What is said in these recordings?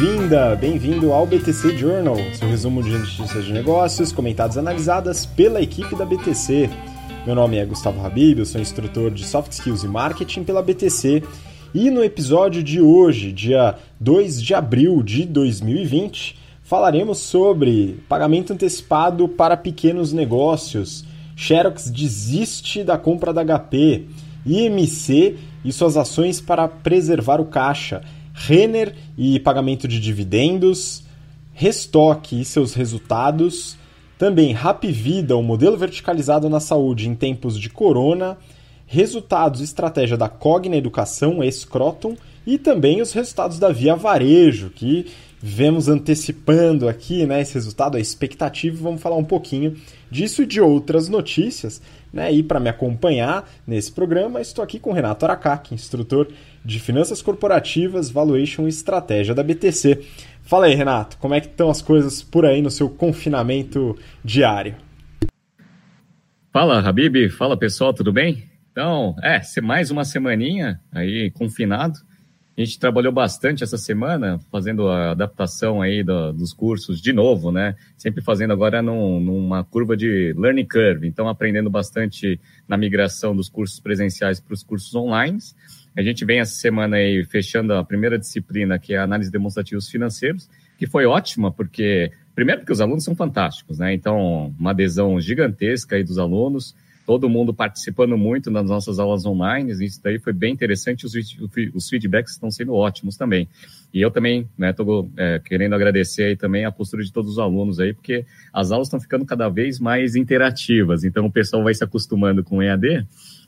bem-vinda, bem-vindo ao BTC Journal, seu resumo de notícias de negócios comentadas e analisadas pela equipe da BTC. Meu nome é Gustavo Habib, eu sou instrutor de Soft Skills e Marketing pela BTC e no episódio de hoje, dia 2 de abril de 2020, falaremos sobre pagamento antecipado para pequenos negócios, Xerox desiste da compra da HP, IMC e suas ações para preservar o caixa, Renner e pagamento de dividendos, Restock e seus resultados, também Rapvida, o modelo verticalizado na saúde em tempos de corona, resultados e estratégia da Cogna Educação, Escroton, e também os resultados da Via Varejo, que vemos antecipando aqui né, esse resultado, a expectativa, vamos falar um pouquinho disso e de outras notícias. Né? E para me acompanhar nesse programa, estou aqui com Renato Aracaki, instrutor de Finanças Corporativas, Valuation e Estratégia da BTC. Fala aí, Renato, como é que estão as coisas por aí no seu confinamento diário? Fala, Habib. Fala, pessoal, tudo bem? Então, é, mais uma semaninha aí confinado. A gente trabalhou bastante essa semana, fazendo a adaptação aí do, dos cursos de novo, né? Sempre fazendo agora num, numa curva de learning curve. Então, aprendendo bastante na migração dos cursos presenciais para os cursos online. A gente vem essa semana aí fechando a primeira disciplina, que é a análise de demonstrativos financeiros, que foi ótima, porque, primeiro, porque os alunos são fantásticos, né? Então, uma adesão gigantesca aí dos alunos todo mundo participando muito nas nossas aulas online, isso daí foi bem interessante, os, os feedbacks estão sendo ótimos também. E eu também estou né, é, querendo agradecer aí também a postura de todos os alunos aí, porque as aulas estão ficando cada vez mais interativas, então o pessoal vai se acostumando com o EAD,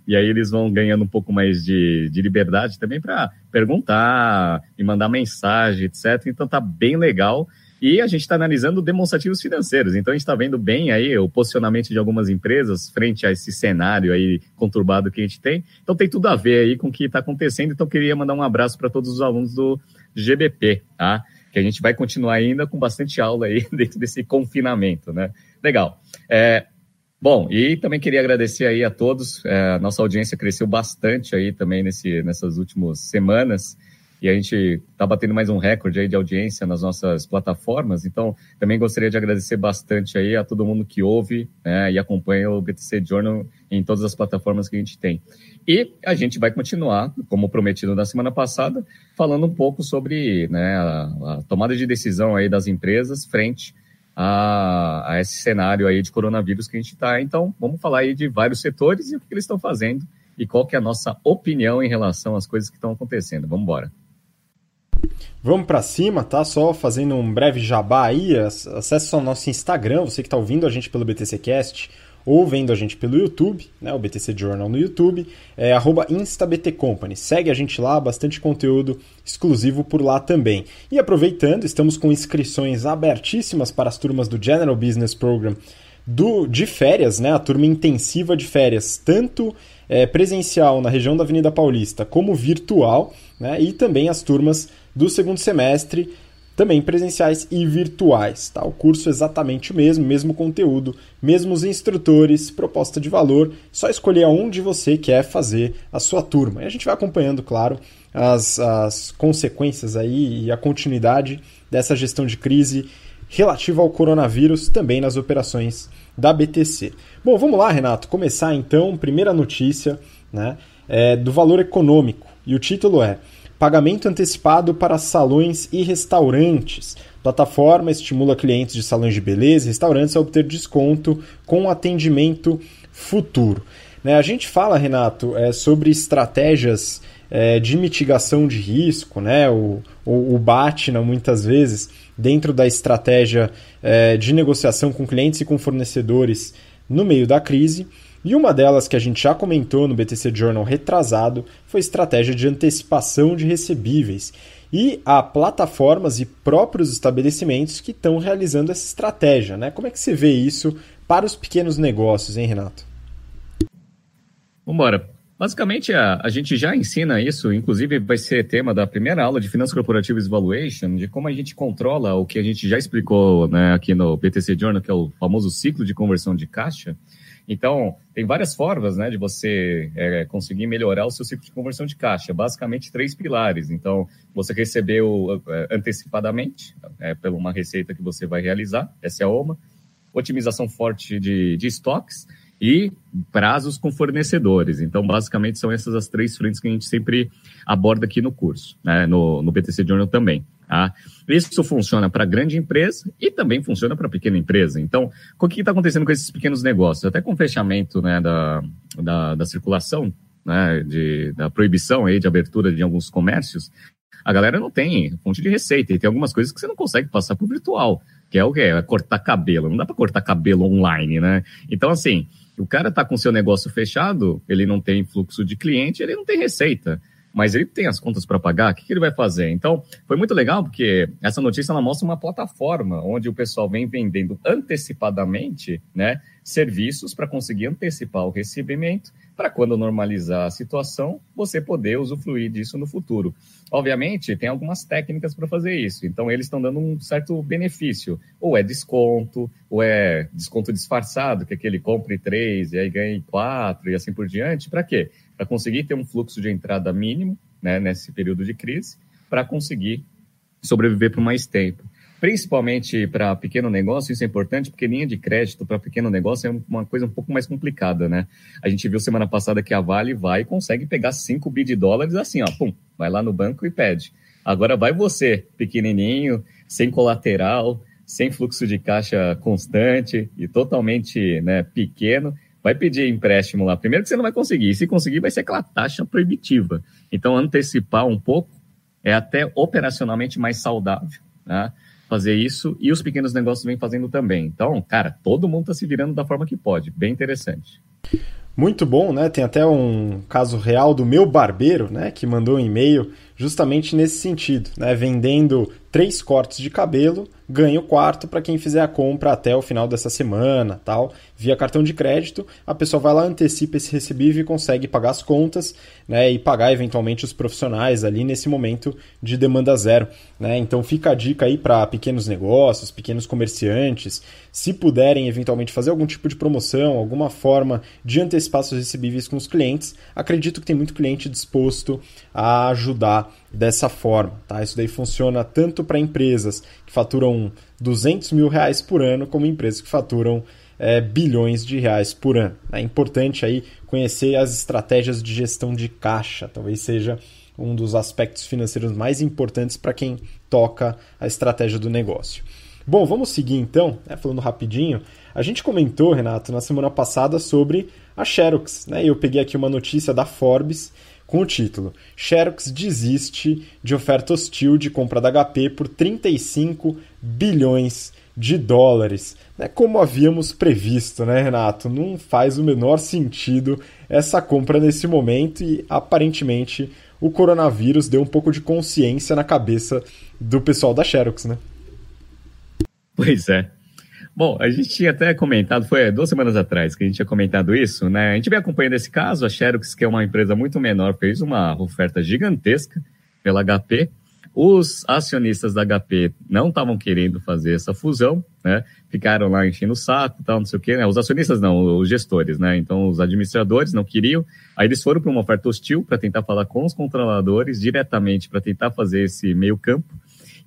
e aí eles vão ganhando um pouco mais de, de liberdade também para perguntar e mandar mensagem, etc. Então tá bem legal. E a gente está analisando demonstrativos financeiros. Então a gente está vendo bem aí o posicionamento de algumas empresas frente a esse cenário aí conturbado que a gente tem. Então tem tudo a ver aí com o que está acontecendo. Então queria mandar um abraço para todos os alunos do GBP, tá? Que a gente vai continuar ainda com bastante aula aí dentro desse confinamento, né? Legal. É, Bom, e também queria agradecer aí a todos. É, nossa audiência cresceu bastante aí também nesse, nessas últimas semanas e a gente está batendo mais um recorde aí de audiência nas nossas plataformas. Então, também gostaria de agradecer bastante aí a todo mundo que ouve né, e acompanha o BTC Journal em todas as plataformas que a gente tem. E a gente vai continuar, como prometido na semana passada, falando um pouco sobre né, a, a tomada de decisão aí das empresas frente a, a, esse cenário aí de coronavírus que a gente está. Então, vamos falar aí de vários setores e o que eles estão fazendo e qual que é a nossa opinião em relação às coisas que estão acontecendo. Vamos embora. Vamos para cima, tá? Só fazendo um breve jabá aí, acesse o nosso Instagram, você que está ouvindo a gente pelo BTCcast ou vendo a gente pelo YouTube, né, o BTC Journal no YouTube, é instabtcompany. Segue a gente lá, bastante conteúdo exclusivo por lá também. E aproveitando, estamos com inscrições abertíssimas para as turmas do General Business Program do, de férias, né, a turma intensiva de férias, tanto é, presencial na região da Avenida Paulista como virtual, né, e também as turmas do segundo semestre, também presenciais e virtuais. Tá? O curso é exatamente o mesmo, mesmo conteúdo, mesmos instrutores, proposta de valor, só escolher aonde você quer fazer a sua turma. E a gente vai acompanhando, claro, as, as consequências aí e a continuidade dessa gestão de crise relativa ao coronavírus também nas operações da BTC. Bom, vamos lá, Renato, começar então, primeira notícia né, é do valor econômico. E o título é Pagamento antecipado para salões e restaurantes. Plataforma estimula clientes de salões de beleza e restaurantes a obter desconto com atendimento futuro. Né, a gente fala, Renato, é, sobre estratégias é, de mitigação de risco, né, o, o, o BATNA muitas vezes, dentro da estratégia é, de negociação com clientes e com fornecedores no meio da crise. E uma delas que a gente já comentou no BTC Journal retrasado foi estratégia de antecipação de recebíveis. E há plataformas e próprios estabelecimentos que estão realizando essa estratégia. Né? Como é que você vê isso para os pequenos negócios, hein, Renato? Vamos embora. Basicamente, a, a gente já ensina isso, inclusive vai ser tema da primeira aula de Finanças Corporativas Evaluation, de como a gente controla o que a gente já explicou né, aqui no BTC Journal, que é o famoso ciclo de conversão de caixa. Então, tem várias formas né, de você é, conseguir melhorar o seu ciclo de conversão de caixa. Basicamente, três pilares. Então, você recebeu é, antecipadamente, é, por uma receita que você vai realizar, essa é a OMA. Otimização forte de, de estoques e prazos com fornecedores. Então, basicamente, são essas as três frentes que a gente sempre aborda aqui no curso, né? no, no BTC Journal também. Tá? Isso funciona para grande empresa e também funciona para pequena empresa. Então, o que está acontecendo com esses pequenos negócios? Até com o fechamento né, da, da, da circulação, né, de, da proibição aí de abertura de alguns comércios, a galera não tem fonte de receita e tem algumas coisas que você não consegue passar para o virtual, que é o quê? É cortar cabelo. Não dá para cortar cabelo online, né? Então, assim, o cara está com seu negócio fechado, ele não tem fluxo de cliente, ele não tem receita, mas ele tem as contas para pagar, o que, que, ele vai fazer? Então, foi muito legal porque essa notícia ela mostra uma plataforma onde o pessoal vem vendendo antecipadamente né, serviços para conseguir antecipar o recebimento para quando normalizar a situação, você poder usufruir disso no futuro. Obviamente, tem algumas técnicas para fazer isso, então eles estão dando um certo benefício. Ou é desconto, ou é desconto disfarçado, que é compre três e aí ganhe quatro e assim por diante. Para quê? Para conseguir ter um fluxo de entrada mínimo né, nesse período de crise, para conseguir sobreviver por mais tempo principalmente para pequeno negócio, isso é importante, porque linha de crédito para pequeno negócio é uma coisa um pouco mais complicada, né? A gente viu semana passada que a Vale vai e consegue pegar 5 bi de dólares assim, ó, pum, vai lá no banco e pede. Agora vai você, pequenininho, sem colateral, sem fluxo de caixa constante e totalmente né, pequeno, vai pedir empréstimo lá. Primeiro que você não vai conseguir, e se conseguir vai ser aquela taxa proibitiva. Então, antecipar um pouco é até operacionalmente mais saudável, né? Fazer isso e os pequenos negócios vêm fazendo também. Então, cara, todo mundo está se virando da forma que pode. Bem interessante. Muito bom, né? Tem até um caso real do meu barbeiro, né? Que mandou um e-mail justamente nesse sentido, né? Vendendo três cortes de cabelo, ganha o quarto para quem fizer a compra até o final dessa semana, tal, via cartão de crédito. A pessoa vai lá, antecipa esse recebível e consegue pagar as contas, né? E pagar eventualmente os profissionais ali nesse momento de demanda zero, né? Então fica a dica aí para pequenos negócios, pequenos comerciantes, se puderem eventualmente fazer algum tipo de promoção, alguma forma de antecipar seus recebíveis com os clientes, acredito que tem muito cliente disposto a ajudar dessa forma. Tá? Isso daí funciona tanto para empresas que faturam 200 mil reais por ano, como empresas que faturam é, bilhões de reais por ano. É importante aí conhecer as estratégias de gestão de caixa, talvez seja um dos aspectos financeiros mais importantes para quem toca a estratégia do negócio. Bom, vamos seguir então, né, falando rapidinho. A gente comentou, Renato, na semana passada sobre a Xerox, né? Eu peguei aqui uma notícia da Forbes com o título: Xerox desiste de oferta hostil de compra da HP por 35 bilhões de dólares. Né? Como havíamos previsto, né, Renato? Não faz o menor sentido essa compra nesse momento e aparentemente o coronavírus deu um pouco de consciência na cabeça do pessoal da Xerox, né? Pois é. Bom, a gente tinha até comentado, foi duas semanas atrás que a gente tinha comentado isso, né? A gente vem acompanhando esse caso, a Xerox, que é uma empresa muito menor, fez uma oferta gigantesca pela HP. Os acionistas da HP não estavam querendo fazer essa fusão, né? Ficaram lá enchendo o saco, tal, não sei o quê, né? Os acionistas não, os gestores, né? Então, os administradores não queriam. Aí eles foram para uma oferta hostil para tentar falar com os controladores diretamente para tentar fazer esse meio campo.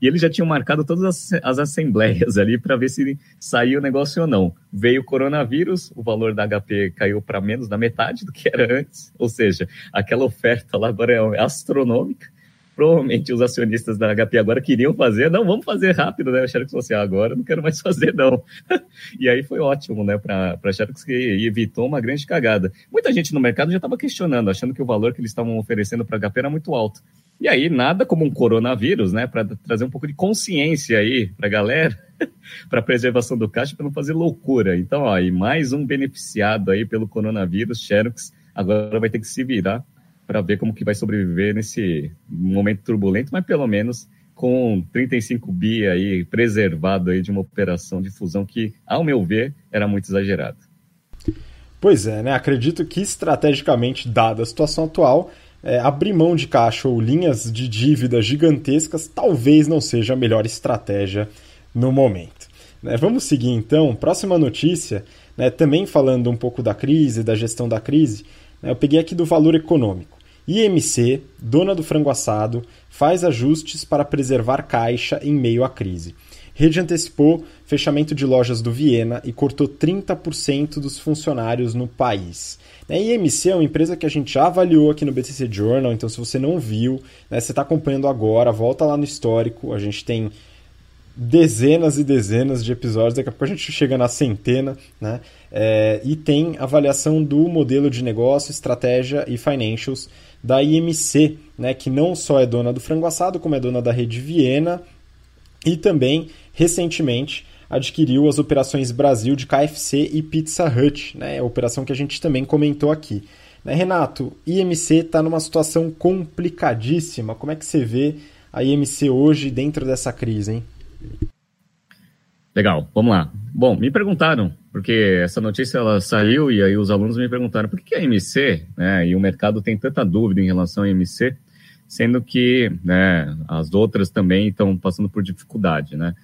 E eles já tinham marcado todas as, as assembleias ali para ver se saía o negócio ou não. Veio o coronavírus, o valor da HP caiu para menos da metade do que era antes, ou seja, aquela oferta lá agora é astronômica. Provavelmente os acionistas da HP agora queriam fazer, não, vamos fazer rápido, né? A Xerox falou assim, ah, agora não quero mais fazer, não. e aí foi ótimo, né, para a Xerox que evitou uma grande cagada. Muita gente no mercado já estava questionando, achando que o valor que eles estavam oferecendo para a HP era muito alto. E aí, nada como um coronavírus, né, para trazer um pouco de consciência aí para a galera, para preservação do caixa, para não fazer loucura. Então, ó, e mais um beneficiado aí pelo coronavírus, Xerox, agora vai ter que se virar para ver como que vai sobreviver nesse momento turbulento, mas pelo menos com 35 bi aí preservado aí de uma operação de fusão que, ao meu ver, era muito exagerada. Pois é, né? Acredito que estrategicamente, dada a situação atual, é, abrir mão de caixa ou linhas de dívida gigantescas talvez não seja a melhor estratégia no momento. Né? Vamos seguir então. Próxima notícia né, também falando um pouco da crise, da gestão da crise, né, eu peguei aqui do valor econômico. IMC, dona do frango assado, faz ajustes para preservar caixa em meio à crise. Rede antecipou fechamento de lojas do Viena e cortou 30% dos funcionários no país. A IMC é uma empresa que a gente já avaliou aqui no BTC Journal, então se você não viu, né, você está acompanhando agora, volta lá no histórico, a gente tem dezenas e dezenas de episódios, daqui a pouco a gente chega na centena, né? É, e tem avaliação do modelo de negócio, estratégia e financials da IMC, né? Que não só é dona do frango assado, como é dona da rede Viena e também recentemente adquiriu as operações Brasil de KFC e Pizza Hut, né? A operação que a gente também comentou aqui. Né, Renato, IMC está numa situação complicadíssima. Como é que você vê a IMC hoje dentro dessa crise, hein? Legal, vamos lá. Bom, me perguntaram, porque essa notícia ela saiu e aí os alunos me perguntaram por que a IMC, né, e o mercado tem tanta dúvida em relação à IMC, sendo que né, as outras também estão passando por dificuldade, né?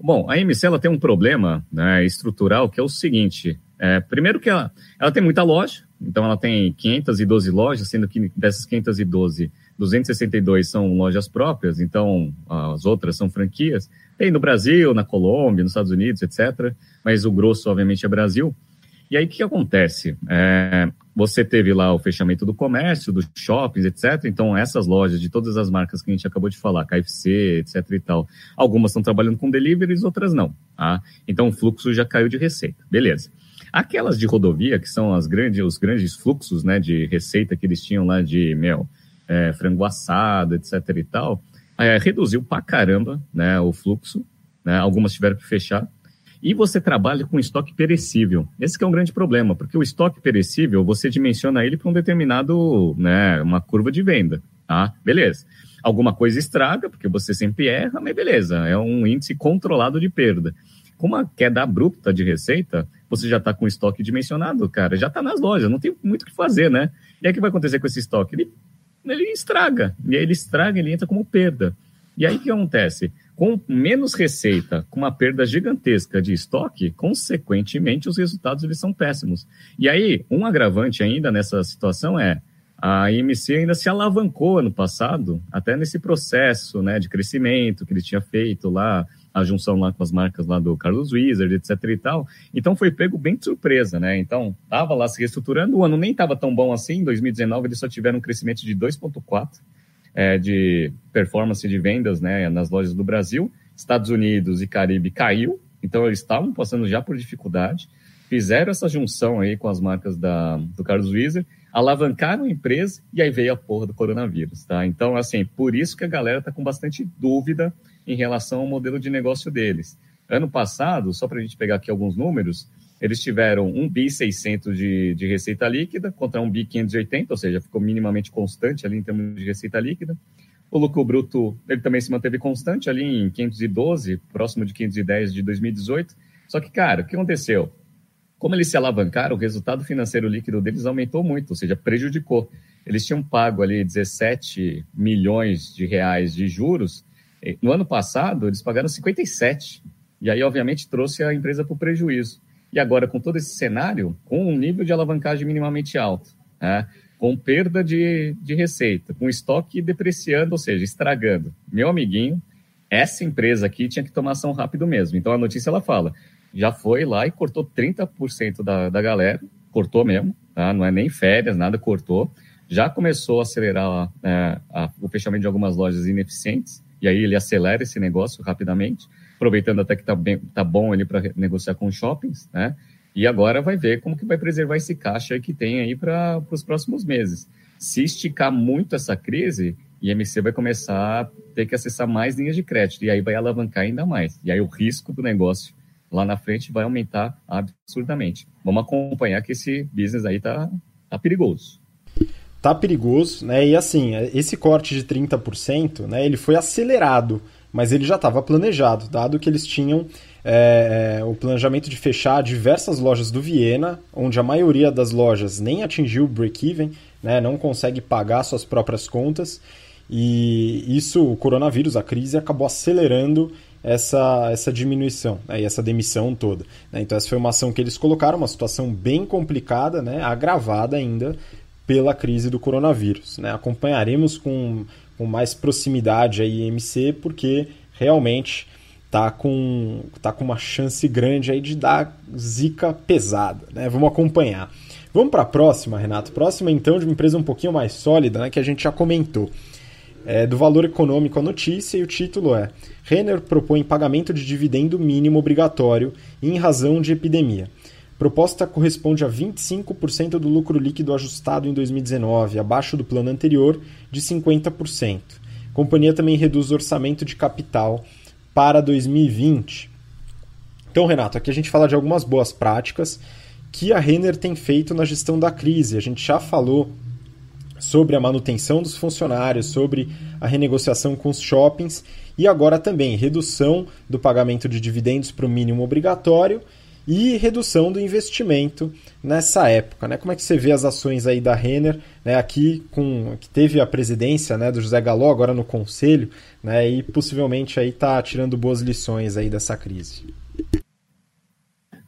Bom, a MC ela tem um problema né, estrutural que é o seguinte: é, primeiro que ela, ela tem muita loja, então ela tem 512 lojas, sendo que dessas 512, 262 são lojas próprias, então as outras são franquias. Tem no Brasil, na Colômbia, nos Estados Unidos, etc. Mas o grosso, obviamente, é Brasil. E aí o que, acontece? É, você teve lá o fechamento do comércio, dos shoppings, etc. Então, essas lojas de todas as marcas que a gente acabou de falar, KFC, etc e tal, algumas estão trabalhando com deliveries, outras não. Tá? Então, o fluxo já caiu de receita. Beleza. Aquelas de rodovia, que são as grandes, os grandes fluxos né, de receita que eles tinham lá de, mel, é, frango assado, etc e tal, é, reduziu pra caramba né, o fluxo. Né, algumas tiveram que fechar. E você trabalha com estoque perecível. Esse é um grande problema, porque o estoque perecível, você dimensiona ele para um determinado, né, uma curva de venda, tá? Beleza. Alguma coisa estraga, porque você sempre erra, mas beleza, é um índice controlado de perda. Com uma queda abrupta de receita, você já está com estoque dimensionado, cara, já está nas lojas, não tem muito o que fazer, né? E aí o que vai acontecer com esse estoque? Ele, ele estraga, e aí ele estraga, ele entra como perda. E aí o que acontece? Com menos receita, com uma perda gigantesca de estoque, consequentemente os resultados eles são péssimos. E aí, um agravante ainda nessa situação é a IMC ainda se alavancou ano passado, até nesse processo né, de crescimento que ele tinha feito lá, a junção lá com as marcas lá do Carlos Wizard, etc e tal. Então foi pego bem de surpresa, né? Então estava lá se reestruturando, o ano nem estava tão bom assim, em 2019 eles só tiveram um crescimento de 2,4%, é, de performance de vendas né, nas lojas do Brasil. Estados Unidos e Caribe caiu, então eles estavam passando já por dificuldade. Fizeram essa junção aí com as marcas da, do Carlos Wieser, alavancaram a empresa e aí veio a porra do coronavírus, tá? Então, assim, por isso que a galera tá com bastante dúvida em relação ao modelo de negócio deles. Ano passado, só para a gente pegar aqui alguns números, eles tiveram um bi 600 de, de receita líquida contra um bi 580, ou seja, ficou minimamente constante ali em termos de receita líquida. O lucro bruto ele também se manteve constante ali em 512, próximo de 510 de 2018. Só que, cara, o que aconteceu? Como eles se alavancaram, o resultado financeiro líquido deles aumentou muito, ou seja, prejudicou. Eles tinham pago ali 17 milhões de reais de juros. No ano passado, eles pagaram 57. E aí, obviamente, trouxe a empresa para o prejuízo. E agora, com todo esse cenário, com um nível de alavancagem minimamente alto, né? com perda de, de receita, com estoque depreciando, ou seja, estragando. Meu amiguinho, essa empresa aqui tinha que tomar ação rápido mesmo. Então a notícia ela fala, já foi lá e cortou 30% da, da galera, cortou mesmo, tá? não é nem férias, nada, cortou. Já começou a acelerar é, a, o fechamento de algumas lojas ineficientes, e aí ele acelera esse negócio rapidamente aproveitando até que está tá bom ali para negociar com shoppings, né? E agora vai ver como que vai preservar esse caixa que tem aí para os próximos meses. Se esticar muito essa crise, IMC vai começar a ter que acessar mais linhas de crédito e aí vai alavancar ainda mais. E aí o risco do negócio lá na frente vai aumentar absurdamente. Vamos acompanhar que esse business aí tá, tá perigoso. Tá perigoso, né? E assim, esse corte de 30%, né, ele foi acelerado mas ele já estava planejado, dado que eles tinham é, é, o planejamento de fechar diversas lojas do Viena, onde a maioria das lojas nem atingiu o break-even, né, não consegue pagar suas próprias contas, e isso, o coronavírus, a crise, acabou acelerando essa, essa diminuição né, e essa demissão toda. Né? Então, essa foi uma ação que eles colocaram, uma situação bem complicada, né, agravada ainda pela crise do coronavírus. Né? Acompanharemos com, com mais proximidade a IMC, porque realmente tá com, tá com uma chance grande aí de dar zica pesada. Né? Vamos acompanhar. Vamos para a próxima, Renato. Próxima, então, de uma empresa um pouquinho mais sólida, né, que a gente já comentou é, do valor econômico à notícia e o título é Renner propõe pagamento de dividendo mínimo obrigatório em razão de epidemia. Proposta corresponde a 25% do lucro líquido ajustado em 2019, abaixo do plano anterior de 50%. A companhia também reduz o orçamento de capital para 2020. Então, Renato, aqui a gente fala de algumas boas práticas que a Renner tem feito na gestão da crise. A gente já falou sobre a manutenção dos funcionários, sobre a renegociação com os shoppings e agora também redução do pagamento de dividendos para o mínimo obrigatório e redução do investimento nessa época. Né? Como é que você vê as ações aí da Renner, né? aqui com que teve a presidência né, do José Galó, agora no conselho, né, e possivelmente aí está tirando boas lições aí dessa crise.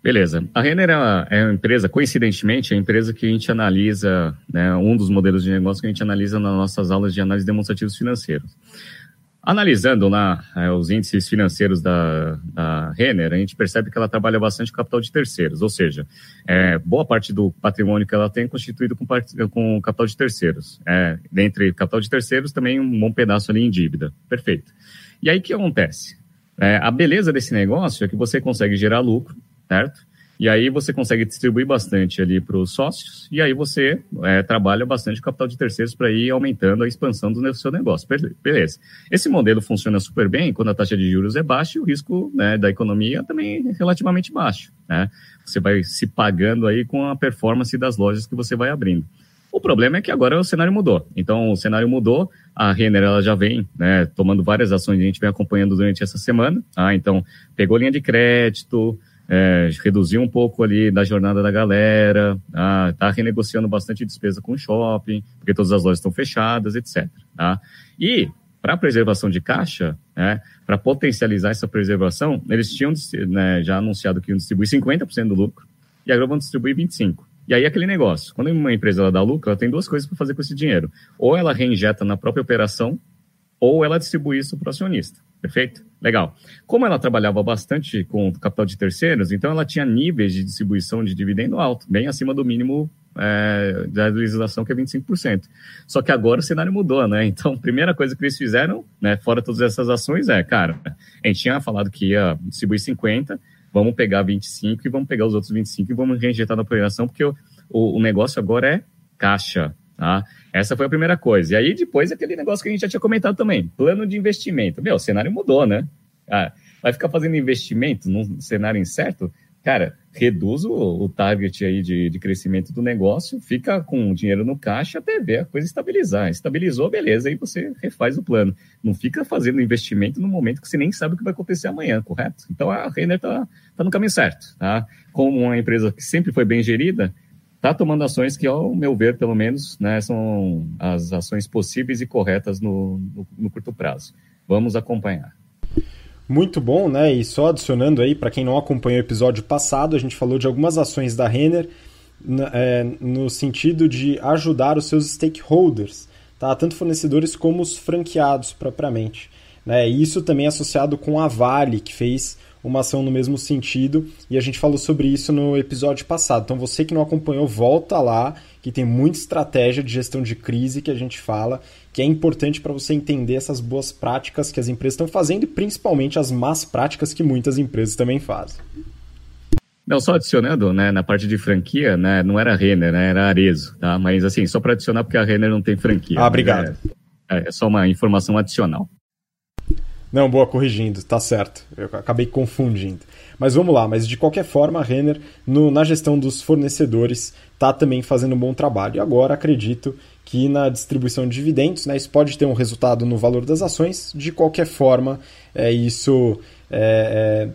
Beleza. A Renner é uma, empresa, coincidentemente, é a empresa que a gente analisa, né, um dos modelos de negócio que a gente analisa nas nossas aulas de análise demonstrativos financeiros. Analisando lá é, os índices financeiros da, da Renner, a gente percebe que ela trabalha bastante capital de terceiros, ou seja, é, boa parte do patrimônio que ela tem é constituído com, com capital de terceiros. É, dentre capital de terceiros, também um bom pedaço ali em dívida. Perfeito. E aí o que acontece? É, a beleza desse negócio é que você consegue gerar lucro certo? E aí você consegue distribuir bastante ali para os sócios, e aí você é, trabalha bastante capital de terceiros para ir aumentando a expansão do seu negócio. Beleza. Esse modelo funciona super bem quando a taxa de juros é baixa e o risco né, da economia também é relativamente baixo. Né? Você vai se pagando aí com a performance das lojas que você vai abrindo. O problema é que agora o cenário mudou. Então, o cenário mudou, a Renner ela já vem né, tomando várias ações, a gente vem acompanhando durante essa semana. Tá? Então, pegou linha de crédito, é, reduziu um pouco ali da jornada da galera, tá, tá renegociando bastante despesa com o shopping, porque todas as lojas estão fechadas, etc. Tá? E para preservação de caixa, né, para potencializar essa preservação, eles tinham né, já anunciado que iam distribuir 50% do lucro e agora vão distribuir 25%. E aí aquele negócio, quando uma empresa ela dá lucro, ela tem duas coisas para fazer com esse dinheiro. Ou ela reinjeta na própria operação, ou ela distribui isso para o acionista. Perfeito? Legal. Como ela trabalhava bastante com capital de terceiros, então ela tinha níveis de distribuição de dividendo alto, bem acima do mínimo é, da legislação, que é 25%. Só que agora o cenário mudou, né? Então, a primeira coisa que eles fizeram, né, fora todas essas ações, é, cara, a gente tinha falado que ia distribuir 50%, vamos pegar 25% e vamos pegar os outros 25% e vamos reinjetar na operação, porque o, o, negócio agora é caixa, tá? Essa foi a primeira coisa. E aí depois aquele negócio que a gente já tinha comentado também, plano de investimento. Meu, o cenário mudou, né? Ah, vai ficar fazendo investimento num cenário incerto? Cara, reduz o, o target aí de, de, crescimento do negócio, fica com o dinheiro no caixa até ver a coisa estabilizar. Estabilizou, beleza, aí você refaz o plano. Não fica fazendo investimento no momento que você nem sabe o que vai acontecer amanhã, correto? Então a Renner está tá no caminho certo, tá? Como uma empresa que sempre foi bem gerida, está tomando ações que, ao meu ver, pelo menos, né, são as ações possíveis e corretas no, no, no curto prazo. Vamos acompanhar. Muito bom, né? E só adicionando aí, para quem não acompanhou o episódio passado, a gente falou de algumas ações da Renner é, no sentido de ajudar os seus stakeholders, tá? tanto fornecedores como os franqueados propriamente. Né? E isso também é associado com a Vale, que fez uma ação no mesmo sentido e a gente falou sobre isso no episódio passado. Então você que não acompanhou, volta lá, que tem muita estratégia de gestão de crise que a gente fala, que é importante para você entender essas boas práticas que as empresas estão fazendo e principalmente as más práticas que muitas empresas também fazem. Não, só adicionando, né, na parte de franquia, né, não era Renner, né, era Arezo, tá? Mas assim, só para adicionar porque a Renner não tem franquia. Ah, obrigado. É, é só uma informação adicional. Não, boa, corrigindo, tá certo. Eu acabei confundindo. Mas vamos lá, mas de qualquer forma, a Renner, no, na gestão dos fornecedores, está também fazendo um bom trabalho. E agora acredito que na distribuição de dividendos, né, isso pode ter um resultado no valor das ações. De qualquer forma, é, isso é,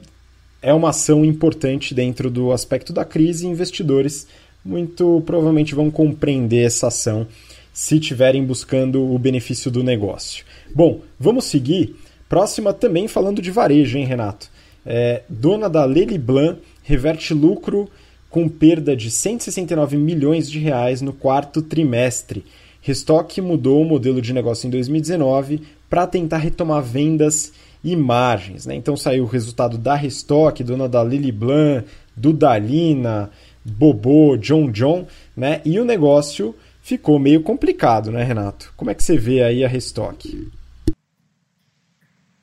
é, é uma ação importante dentro do aspecto da crise. Investidores muito provavelmente vão compreender essa ação se estiverem buscando o benefício do negócio. Bom, vamos seguir Próxima também falando de varejo, hein, Renato? É, dona da Lely Blanc reverte lucro com perda de 169 milhões de reais no quarto trimestre. Restock mudou o modelo de negócio em 2019 para tentar retomar vendas e margens. Né? Então saiu o resultado da Restock, dona da Lily Blanc, Dudalina, Bobô, John John, né? e o negócio ficou meio complicado, né, Renato? Como é que você vê aí a Restock?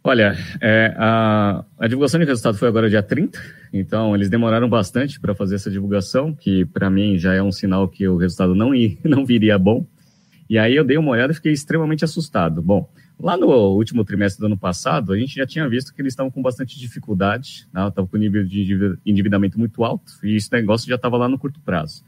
Olha, é, a, a, divulgação de resultado foi agora dia 30, então eles demoraram bastante para fazer essa divulgação, que para mim já é um sinal que o resultado não, ia, não viria bom. E aí eu dei uma olhada e fiquei extremamente assustado. Bom, lá no último trimestre do ano passado, a gente já tinha visto que eles estavam com bastante dificuldade, né? estavam com nível de endividamento muito alto, e esse negócio já estava lá no curto prazo.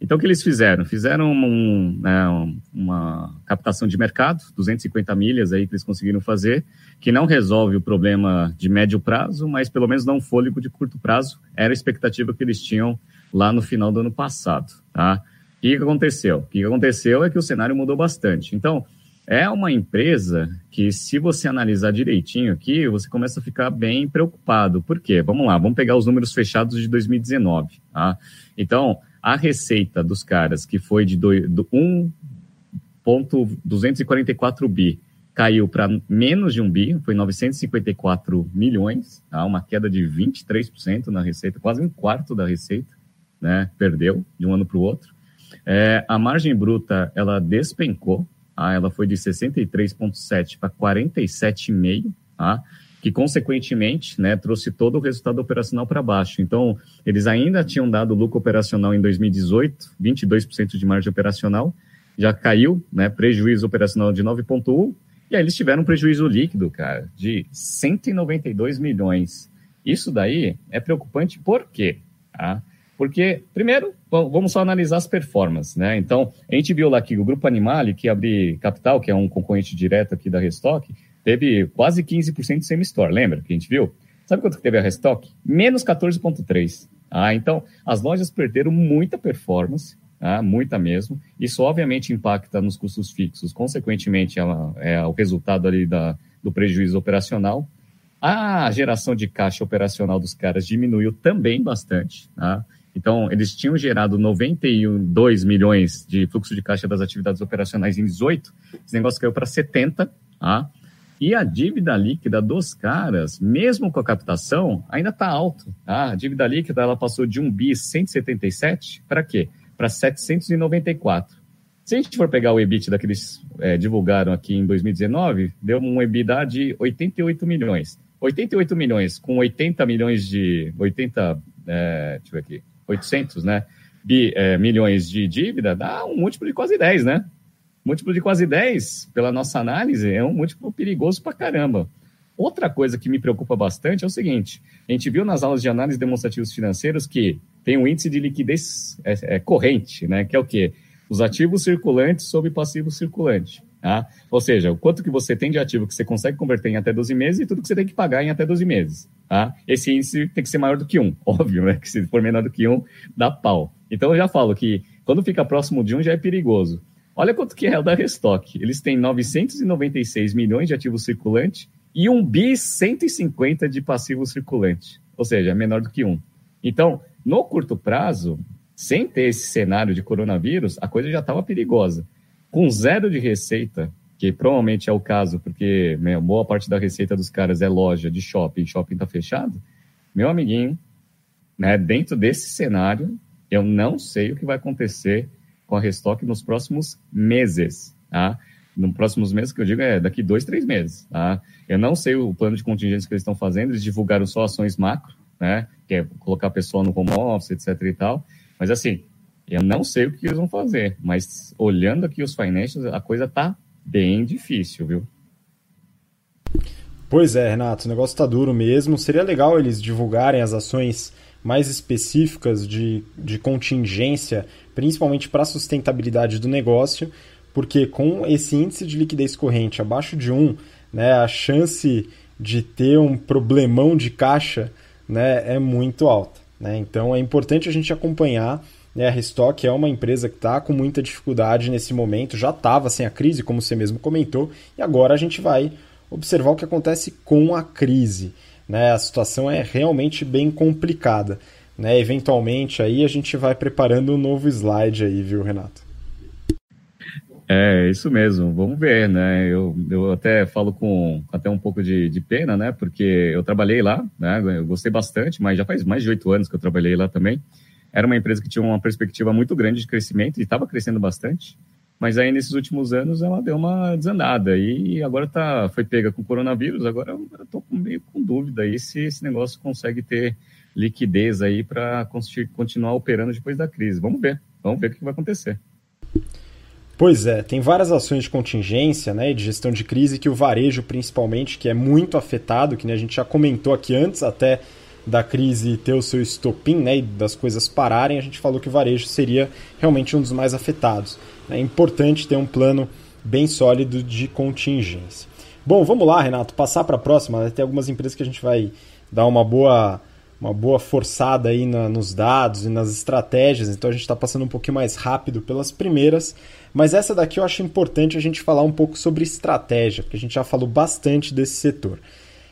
Então, o que eles fizeram? Fizeram um, né, uma captação de mercado, 250 milhas aí que eles conseguiram fazer, que não resolve o problema de médio prazo, mas pelo menos dá um fôlego de curto prazo. Era a expectativa que eles tinham lá no final do ano passado. Tá? O que aconteceu? O que aconteceu é que o cenário mudou bastante. Então, é uma empresa que, se você analisar direitinho aqui, você começa a ficar bem preocupado. Por quê? Vamos lá, vamos pegar os números fechados de 2019. Tá? Então, a receita dos caras, que foi de 1,244 bi, caiu para menos de um bi, foi 954 milhões, tá? uma queda de 23% na receita, quase um quarto da receita, né? perdeu de um ano para o outro. É, a margem bruta, ela despencou, tá? ela foi de 63,7 para 47,5, tá? Que consequentemente né, trouxe todo o resultado operacional para baixo. Então, eles ainda tinham dado lucro operacional em 2018, 22% de margem operacional, já caiu, né, prejuízo operacional de 9,1%, e aí eles tiveram um prejuízo líquido, cara, de 192 milhões. Isso daí é preocupante por quê? Ah, porque, primeiro, vamos só analisar as performances, né? Então, a gente viu lá que o Grupo Animale, que abre capital, que é um concorrente direto aqui da Restock, teve quase 15% de semi-store, lembra que a gente viu? Sabe quanto que teve a Restock? Menos 14,3%. Ah, então, as lojas perderam muita performance, ah, muita mesmo. Isso, obviamente, impacta nos custos fixos. Consequentemente, é, é o resultado ali da, do prejuízo operacional. A geração de caixa operacional dos caras diminuiu também bastante. Tá? Então, eles tinham gerado 92 milhões de fluxo de caixa das atividades operacionais em 18, esse negócio caiu para 70, tá? E a dívida líquida dos caras, mesmo com a captação, ainda está alto. Tá? A dívida líquida ela passou de 1 bi 177 para quê? Para 794. Se a gente for pegar o EBITDA que eles é, divulgaram aqui em 2019, deu um EBITDA de 88 milhões. 88 milhões com 80 milhões de 80, é, deixa eu ver aqui, 800, né? Bi, é, milhões de dívida, dá um múltiplo de quase 10, né? Múltiplo de quase 10, pela nossa análise, é um múltiplo perigoso pra caramba. Outra coisa que me preocupa bastante é o seguinte: a gente viu nas aulas de análise demonstrativos financeiros que tem um índice de liquidez é, é, corrente, né? Que é o quê? Os ativos circulantes sobre passivo circulante. Tá? Ou seja, o quanto que você tem de ativo que você consegue converter em até 12 meses e tudo que você tem que pagar em até 12 meses. Tá? Esse índice tem que ser maior do que um, óbvio, né? Que se for menor do que um, dá pau. Então eu já falo que quando fica próximo de um já é perigoso. Olha quanto que é o da Restock. Eles têm 996 milhões de ativo circulante e 1 bi 150 de passivo circulante. Ou seja, é menor do que um. Então, no curto prazo, sem ter esse cenário de coronavírus, a coisa já estava perigosa. Com zero de receita, que provavelmente é o caso, porque meu, boa parte da receita dos caras é loja de shopping, shopping está fechado, meu amiguinho, né, dentro desse cenário, eu não sei o que vai acontecer com Restock nos próximos meses, tá? Nos próximos meses, que eu digo é daqui dois, três meses, tá? Eu não sei o plano de contingência que eles estão fazendo, eles divulgaram só ações macro, né? Que é colocar a pessoa no home office, etc e tal. Mas assim, eu não sei o que eles vão fazer, mas olhando aqui os financials, a coisa tá bem difícil, viu? Pois é, Renato, o negócio tá duro mesmo. Seria legal eles divulgarem as ações mais específicas de, de contingência, principalmente para a sustentabilidade do negócio, porque com esse índice de liquidez corrente abaixo de 1, né, a chance de ter um problemão de caixa né, é muito alta. Né? Então é importante a gente acompanhar. Né? A Restock é uma empresa que está com muita dificuldade nesse momento, já estava sem a crise, como você mesmo comentou, e agora a gente vai observar o que acontece com a crise. Né? A situação é realmente bem complicada. Né? Eventualmente aí a gente vai preparando um novo slide aí, viu, Renato? É, isso mesmo, vamos ver, né? Eu, eu até falo com até um pouco de, de pena, né? Porque eu trabalhei lá, né? Eu gostei bastante, mas já faz mais de oito anos que eu trabalhei lá também. Era uma empresa que tinha uma perspectiva muito grande de crescimento e estava crescendo bastante. Mas aí nesses últimos anos ela deu uma desandada e agora tá, foi pega com o coronavírus. Agora eu estou meio com dúvida aí se esse negócio consegue ter liquidez aí para continuar operando depois da crise. Vamos ver, vamos ver o que vai acontecer. Pois é, tem várias ações de contingência né, de gestão de crise que o varejo, principalmente, que é muito afetado, que né, a gente já comentou aqui antes até da crise ter o seu estopim né, e das coisas pararem, a gente falou que o varejo seria realmente um dos mais afetados. É importante ter um plano bem sólido de contingência. Bom, vamos lá, Renato, passar para a próxima. Tem algumas empresas que a gente vai dar uma boa uma boa forçada aí na, nos dados e nas estratégias, então a gente está passando um pouquinho mais rápido pelas primeiras, mas essa daqui eu acho importante a gente falar um pouco sobre estratégia, porque a gente já falou bastante desse setor.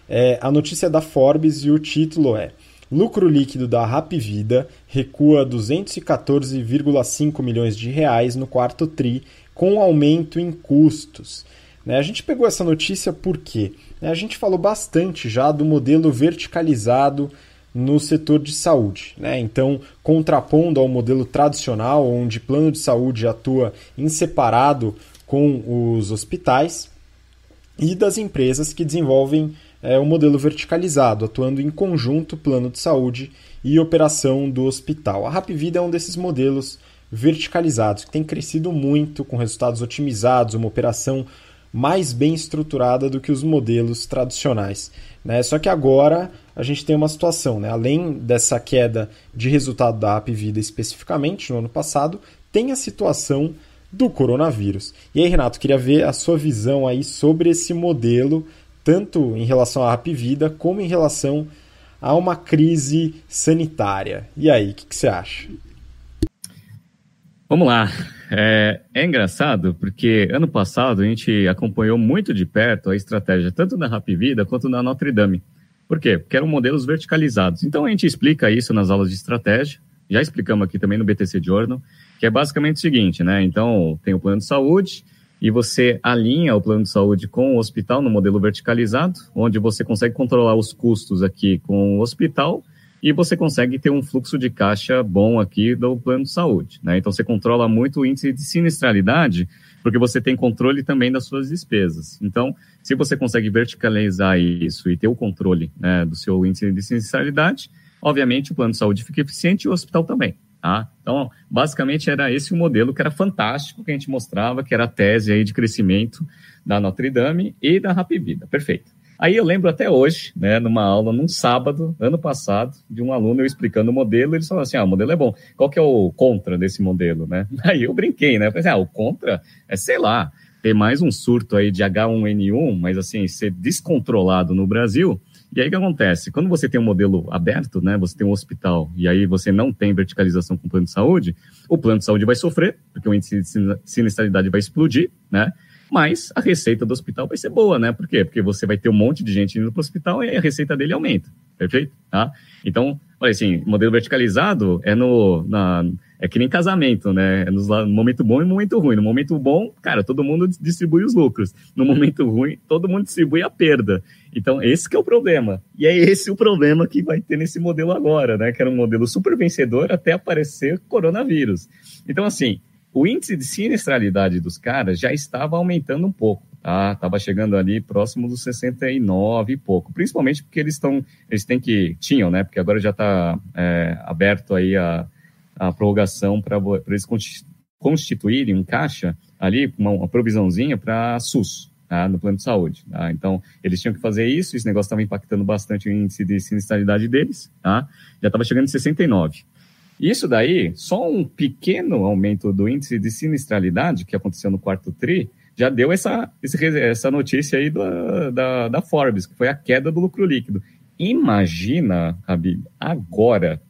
É, a notícia é da Forbes e o título é Lucro líquido da Rapvida recua 214,5 milhões de reais no quarto TRI, com aumento em custos. Né, a gente pegou essa notícia porque a gente falou bastante já do modelo verticalizado no setor de saúde. Né? Então, contrapondo ao modelo tradicional, onde plano de saúde atua em separado com os hospitais, e das empresas que desenvolvem é, o modelo verticalizado, atuando em conjunto plano de saúde e operação do hospital. A Rapvida é um desses modelos verticalizados que tem crescido muito, com resultados otimizados, uma operação mais bem estruturada do que os modelos tradicionais. Né? Só que agora a gente tem uma situação, né? além dessa queda de resultado da App Vida especificamente no ano passado, tem a situação do coronavírus. E aí, Renato, queria ver a sua visão aí sobre esse modelo, tanto em relação à App Vida como em relação a uma crise sanitária. E aí, o que, que você acha? Vamos lá. É, é, engraçado porque ano passado a gente acompanhou muito de perto a estratégia tanto da Rapvida quanto da Notre Dame. Por quê? Porque eram modelos verticalizados. Então a gente explica isso nas aulas de estratégia, já explicamos aqui também no BTC Journal, que é basicamente o seguinte, né? Então tem o plano de saúde e você alinha o plano de saúde com o hospital no modelo verticalizado, onde você consegue controlar os custos aqui com o hospital e você consegue ter um fluxo de caixa bom aqui do plano de saúde. Né? Então, você controla muito o índice de sinistralidade, porque você tem controle também das suas despesas. Então, se você consegue verticalizar isso e ter o controle né, do seu índice de sinistralidade, obviamente o plano de saúde fica eficiente e o hospital também. Tá? Então, basicamente era esse o modelo que era fantástico, que a gente mostrava, que era a tese aí de crescimento da Notre Dame e da Rapvida. Perfeito. Aí eu lembro até hoje, né, numa aula, num sábado, ano passado, de um aluno eu explicando o modelo, eles falaram assim, ah, o modelo é bom. Qual que é o contra desse modelo, né? Aí eu brinquei, né? Eu falei assim, ah, o contra é, sei lá, ter mais um surto aí de H1N1, mas assim, ser descontrolado no Brasil. E aí o que acontece? Quando você tem um modelo aberto, né, você tem um hospital, e aí você não tem verticalização com o plano de saúde, o plano de saúde vai sofrer, porque o índice de sinistralidade vai explodir, né? mas a receita do hospital vai ser boa, né? Por quê? Porque você vai ter um monte de gente indo para o hospital e a receita dele aumenta, perfeito? Tá? Então, olha assim, modelo verticalizado é no, na, é que nem casamento, né? É no momento bom e no momento ruim. No momento bom, cara, todo mundo distribui os lucros. No momento ruim, todo mundo distribui a perda. Então, esse que é o problema. E é esse o problema que vai ter nesse modelo agora, né? Que era um modelo super vencedor até aparecer coronavírus. Então, assim, o índice de sinistralidade dos caras já estava aumentando um pouco, tá? Tava chegando ali próximo dos 69 e pouco, principalmente porque eles estão, eles têm que, tinham, né? Porque agora já está é, aberto aí a, a prorrogação para eles constituírem um caixa ali, uma, uma provisãozinha para SUS, tá? no plano de saúde. Tá? Então, eles tinham que fazer isso, esse negócio estava impactando bastante o índice de sinistralidade deles, tá? já estava chegando em 69. Isso daí, só um pequeno aumento do índice de sinistralidade que aconteceu no quarto TRI, já deu essa, essa notícia aí da, da, da Forbes, que foi a queda do lucro líquido. Imagina, Habib, agora,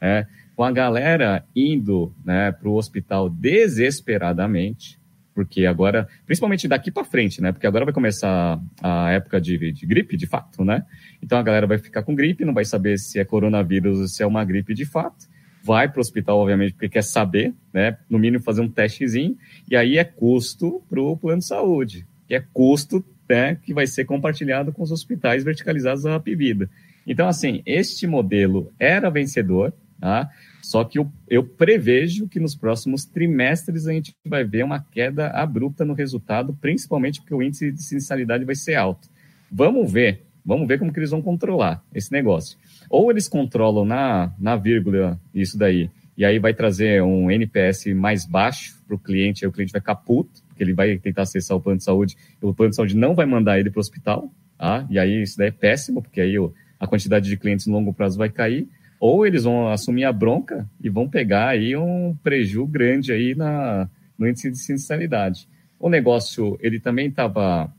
né, com a galera indo né, para o hospital desesperadamente, porque agora, principalmente daqui para frente, né? Porque agora vai começar a época de, de, gripe, de fato, né? Então a galera vai ficar com gripe, não vai saber se é coronavírus ou se é uma gripe de fato. Vai para o hospital, obviamente, porque quer saber, né? No mínimo fazer um testezinho, e aí é custo para o plano de saúde, que é custo né, que vai ser compartilhado com os hospitais verticalizados da Rapvida. Então, assim, este modelo era vencedor, tá? Só que eu, eu prevejo que nos próximos trimestres a gente vai ver uma queda abrupta no resultado, principalmente porque o índice de sinistralidade vai ser alto. Vamos ver, vamos ver como que eles vão controlar esse negócio. Ou eles controlam na, na vírgula isso daí, e aí vai trazer um NPS mais baixo para o cliente, aí o cliente vai ficar puto, porque ele vai tentar acessar o plano de saúde, e o plano de saúde não vai mandar ele para o hospital, tá? e aí isso daí é péssimo, porque aí a quantidade de clientes no longo prazo vai cair, ou eles vão assumir a bronca e vão pegar aí um prejuízo grande aí na, no índice de sinistralidade. O negócio, ele também estava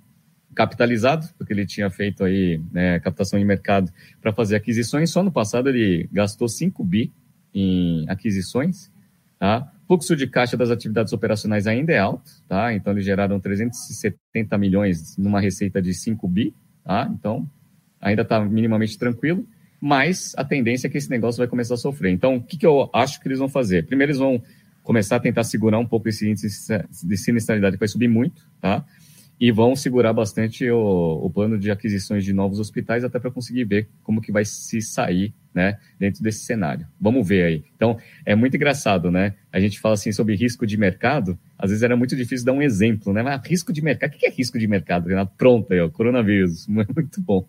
capitalizado, porque ele tinha feito aí né, captação em mercado para fazer aquisições. Só no passado ele gastou 5 bi em aquisições, tá? Fluxo de caixa das atividades operacionais ainda é alto, tá? Então eles geraram 370 milhões numa receita de 5 bi, tá? Então ainda está minimamente tranquilo mas a tendência é que esse negócio vai começar a sofrer. Então, o que, que eu acho que eles vão fazer? Primeiro, eles vão começar a tentar segurar um pouco esse índice de sinistralidade, que vai subir muito, tá? E vão segurar bastante o, o plano de aquisições de novos hospitais, até para conseguir ver como que vai se sair, né, dentro desse cenário. Vamos ver aí. Então, é muito engraçado, né? A gente fala assim sobre risco de mercado, às vezes era muito difícil dar um exemplo, né? Mas risco de mercado, o que é risco de mercado, Renato? Pronto aí, ó, coronavírus, muito bom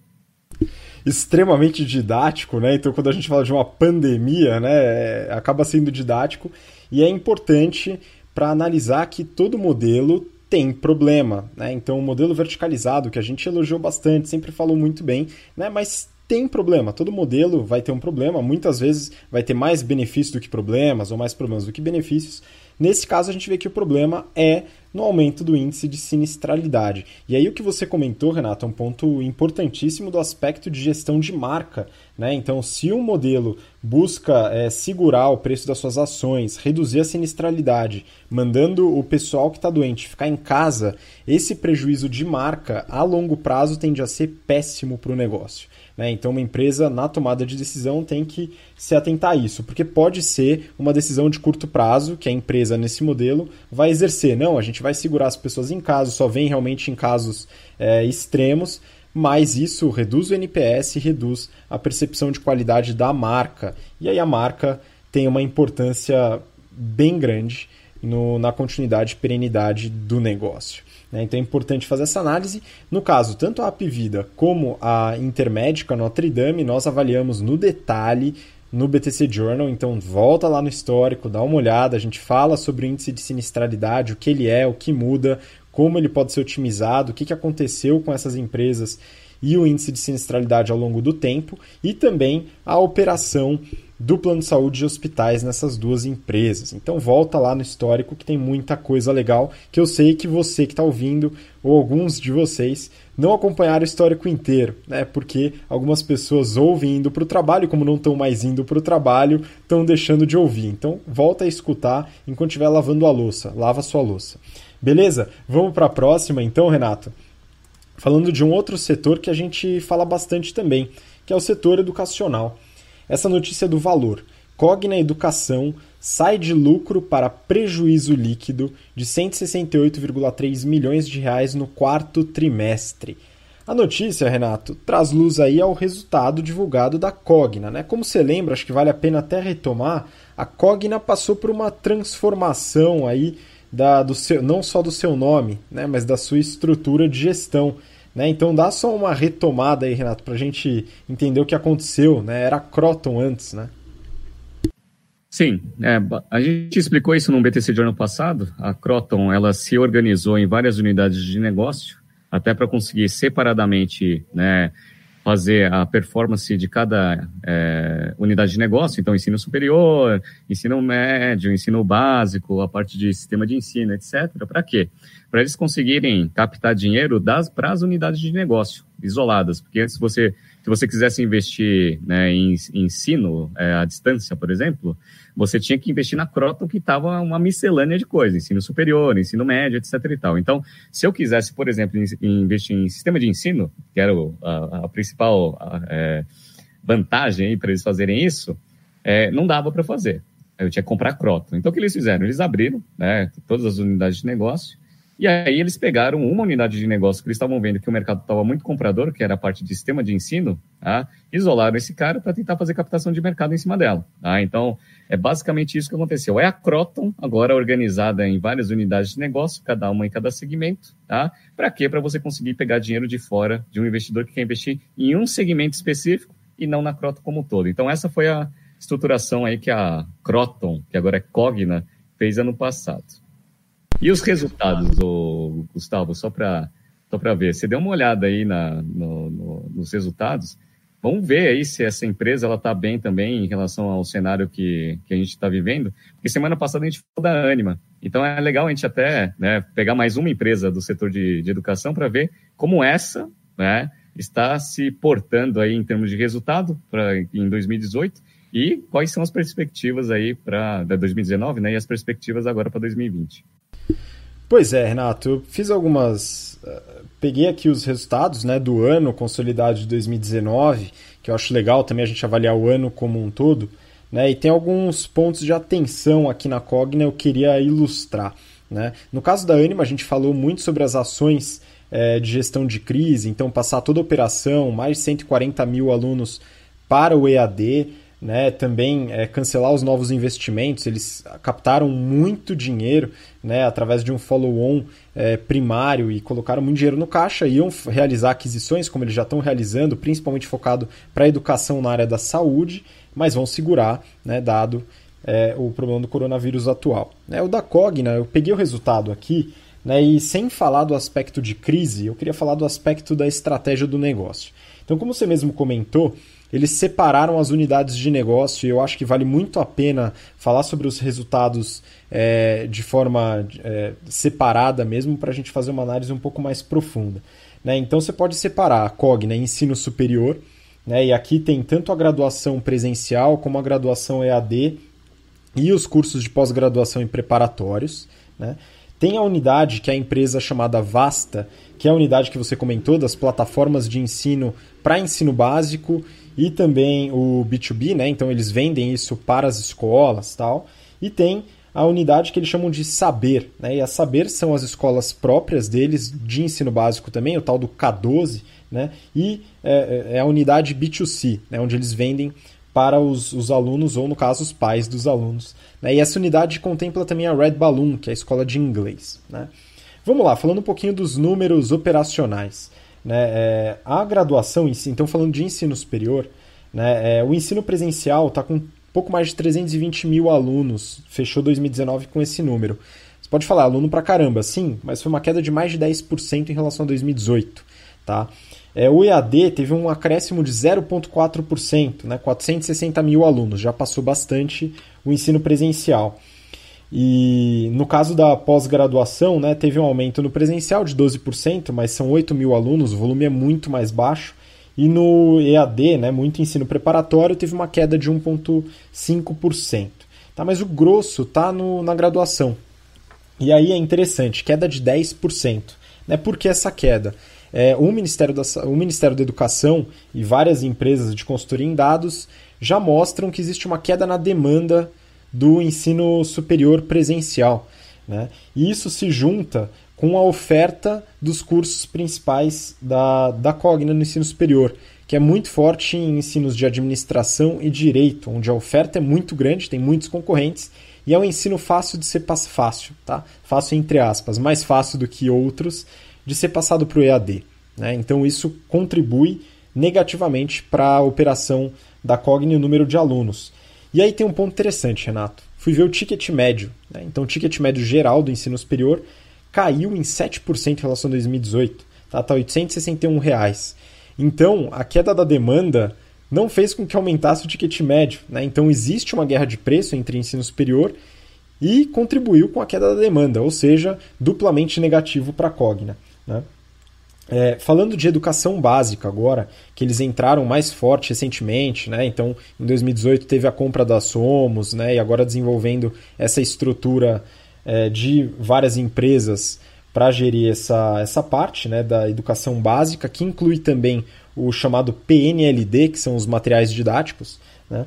extremamente didático, né? Então, quando a gente fala de uma pandemia, né, é, acaba sendo didático e é importante para analisar que todo modelo tem problema, né? Então, o modelo verticalizado que a gente elogiou bastante, sempre falou muito bem, né? Mas tem problema. Todo modelo vai ter um problema. Muitas vezes vai ter mais benefícios do que problemas ou mais problemas do que benefícios. Nesse caso, a gente vê que o problema é no aumento do índice de sinistralidade. E aí o que você comentou, Renato, é um ponto importantíssimo do aspecto de gestão de marca. Né? Então, se um modelo busca é, segurar o preço das suas ações, reduzir a sinistralidade, mandando o pessoal que está doente ficar em casa, esse prejuízo de marca a longo prazo tende a ser péssimo para o negócio. Né? Então, uma empresa, na tomada de decisão, tem que se atentar a isso, porque pode ser uma decisão de curto prazo que a empresa, nesse modelo, vai exercer. Não, a gente vai segurar as pessoas em casa, só vem realmente em casos é, extremos, mas isso reduz o NPS reduz a percepção de qualidade da marca. E aí a marca tem uma importância bem grande no, na continuidade e perenidade do negócio. Né? Então é importante fazer essa análise. No caso, tanto a Apvida como a Intermédica Notre Dame, nós avaliamos no detalhe no BTC Journal, então volta lá no histórico, dá uma olhada, a gente fala sobre o índice de sinistralidade, o que ele é, o que muda, como ele pode ser otimizado, o que, que aconteceu com essas empresas e o índice de sinistralidade ao longo do tempo, e também a operação do plano de saúde de hospitais nessas duas empresas. Então volta lá no histórico que tem muita coisa legal que eu sei que você que está ouvindo ou alguns de vocês não acompanharam o histórico inteiro, né? Porque algumas pessoas ouvem indo para o trabalho, como não estão mais indo para o trabalho, estão deixando de ouvir. Então volta a escutar enquanto estiver lavando a louça, lava a sua louça. Beleza? Vamos para a próxima então, Renato. Falando de um outro setor que a gente fala bastante também, que é o setor educacional. Essa notícia é do valor. Cogna Educação sai de lucro para prejuízo líquido de 168,3 milhões de reais no quarto trimestre. A notícia, Renato, traz luz aí ao resultado divulgado da Cogna, né? Como você lembra, acho que vale a pena até retomar, a Cogna passou por uma transformação aí da, do seu, não só do seu nome, né, mas da sua estrutura de gestão. Né? Então dá só uma retomada aí, Renato, para a gente entender o que aconteceu. Né? Era Croton antes, né? Sim, é, a gente explicou isso no BTC de ano passado. A Croton ela se organizou em várias unidades de negócio, até para conseguir separadamente né, fazer a performance de cada é, unidade de negócio, então ensino superior, ensino médio, ensino básico, a parte de sistema de ensino, etc. Para quê? Para eles conseguirem captar dinheiro das para as unidades de negócio isoladas, porque antes você se você quisesse investir né, em, em ensino é, à distância, por exemplo, você tinha que investir na Croton, que estava uma miscelânea de coisas, ensino superior, ensino médio, etc. e tal. Então, se eu quisesse, por exemplo, investir em sistema de ensino, que era a, a principal a, é, vantagem para eles fazerem isso, é, não dava para fazer. Eu tinha que comprar a Croton. Então, o que eles fizeram? Eles abriram né, todas as unidades de negócio e aí eles pegaram uma unidade de negócio que eles estavam vendo que o mercado estava muito comprador, que era a parte de sistema de ensino, tá? isolaram esse cara para tentar fazer captação de mercado em cima dela. Tá? Então, é basicamente isso que aconteceu. É a Croton, agora organizada em várias unidades de negócio, cada uma em cada segmento. Tá? Para quê? Para você conseguir pegar dinheiro de fora de um investidor que quer investir em um segmento específico e não na Croton como um todo. Então, essa foi a estruturação aí que a Croton, que agora é Cogna, fez ano passado. E os resultados, ô, Gustavo, só para só ver, você deu uma olhada aí na, no, no, nos resultados, vamos ver aí se essa empresa ela está bem também em relação ao cenário que, que a gente está vivendo, porque semana passada a gente falou da Anima, então é legal a gente até né, pegar mais uma empresa do setor de, de educação para ver como essa né, está se portando aí em termos de resultado pra, em 2018 e quais são as perspectivas aí para 2019 né, e as perspectivas agora para 2020. Pois é, Renato, eu fiz algumas. Uh, peguei aqui os resultados né, do ano consolidado de 2019, que eu acho legal também a gente avaliar o ano como um todo, né, e tem alguns pontos de atenção aqui na Cogna eu queria ilustrar. Né? No caso da Anima, a gente falou muito sobre as ações é, de gestão de crise, então passar toda a operação, mais de 140 mil alunos para o EAD, né, também é, cancelar os novos investimentos. Eles captaram muito dinheiro né, através de um follow-on é, primário e colocaram muito dinheiro no caixa. Iam realizar aquisições, como eles já estão realizando, principalmente focado para a educação na área da saúde, mas vão segurar, né, dado é, o problema do coronavírus atual. É, o da Cogna, eu peguei o resultado aqui. Né, e sem falar do aspecto de crise, eu queria falar do aspecto da estratégia do negócio. Então, como você mesmo comentou, eles separaram as unidades de negócio e eu acho que vale muito a pena falar sobre os resultados é, de forma é, separada mesmo para a gente fazer uma análise um pouco mais profunda. Né? Então você pode separar a COG, né, ensino superior, né, e aqui tem tanto a graduação presencial como a graduação EAD e os cursos de pós-graduação e preparatórios. Né? Tem a unidade que é a empresa chamada Vasta, que é a unidade que você comentou das plataformas de ensino para ensino básico e também o B2B, né? Então eles vendem isso para as escolas, tal. E tem a unidade que eles chamam de Saber, né? E a Saber são as escolas próprias deles de ensino básico também, o tal do K12, né? E é, é, é a unidade B2C, né? Onde eles vendem para os, os alunos ou no caso os pais dos alunos. Né? E essa unidade contempla também a Red Balloon, que é a escola de inglês, né? Vamos lá, falando um pouquinho dos números operacionais. Né? É, a graduação, então falando de ensino superior, né, é, o ensino presencial está com pouco mais de 320 mil alunos, fechou 2019 com esse número. Você pode falar, aluno pra caramba, sim, mas foi uma queda de mais de 10% em relação a 2018. Tá? É, o EAD teve um acréscimo de 0,4%, né, 460 mil alunos, já passou bastante o ensino presencial. E no caso da pós-graduação, né, teve um aumento no presencial de 12%, mas são 8 mil alunos, o volume é muito mais baixo. E no EAD, né, muito ensino preparatório, teve uma queda de 1,5%. Tá, mas o grosso está na graduação. E aí é interessante, queda de 10%. Né, por que essa queda? É, o, Ministério da, o Ministério da Educação e várias empresas de consultoria em dados já mostram que existe uma queda na demanda do ensino superior presencial. Né? E isso se junta com a oferta dos cursos principais da, da Cogna no ensino superior, que é muito forte em ensinos de administração e direito, onde a oferta é muito grande, tem muitos concorrentes, e é um ensino fácil de ser fácil, tá? Fácil entre aspas, mais fácil do que outros de ser passado para o EAD. Né? Então isso contribui negativamente para a operação da Cogna e o número de alunos. E aí tem um ponto interessante, Renato. Fui ver o ticket médio. Né? Então, o ticket médio geral do ensino superior caiu em 7% em relação a 2018. Está tá 861 reais. Então, a queda da demanda não fez com que aumentasse o ticket médio. Né? Então, existe uma guerra de preço entre ensino superior e contribuiu com a queda da demanda, ou seja, duplamente negativo para a Cogna. Né? É, falando de educação básica agora, que eles entraram mais forte recentemente, né? Então, em 2018 teve a compra da Somos, né? E agora desenvolvendo essa estrutura é, de várias empresas para gerir essa, essa parte né, da educação básica, que inclui também o chamado PNLD, que são os materiais didáticos. Né?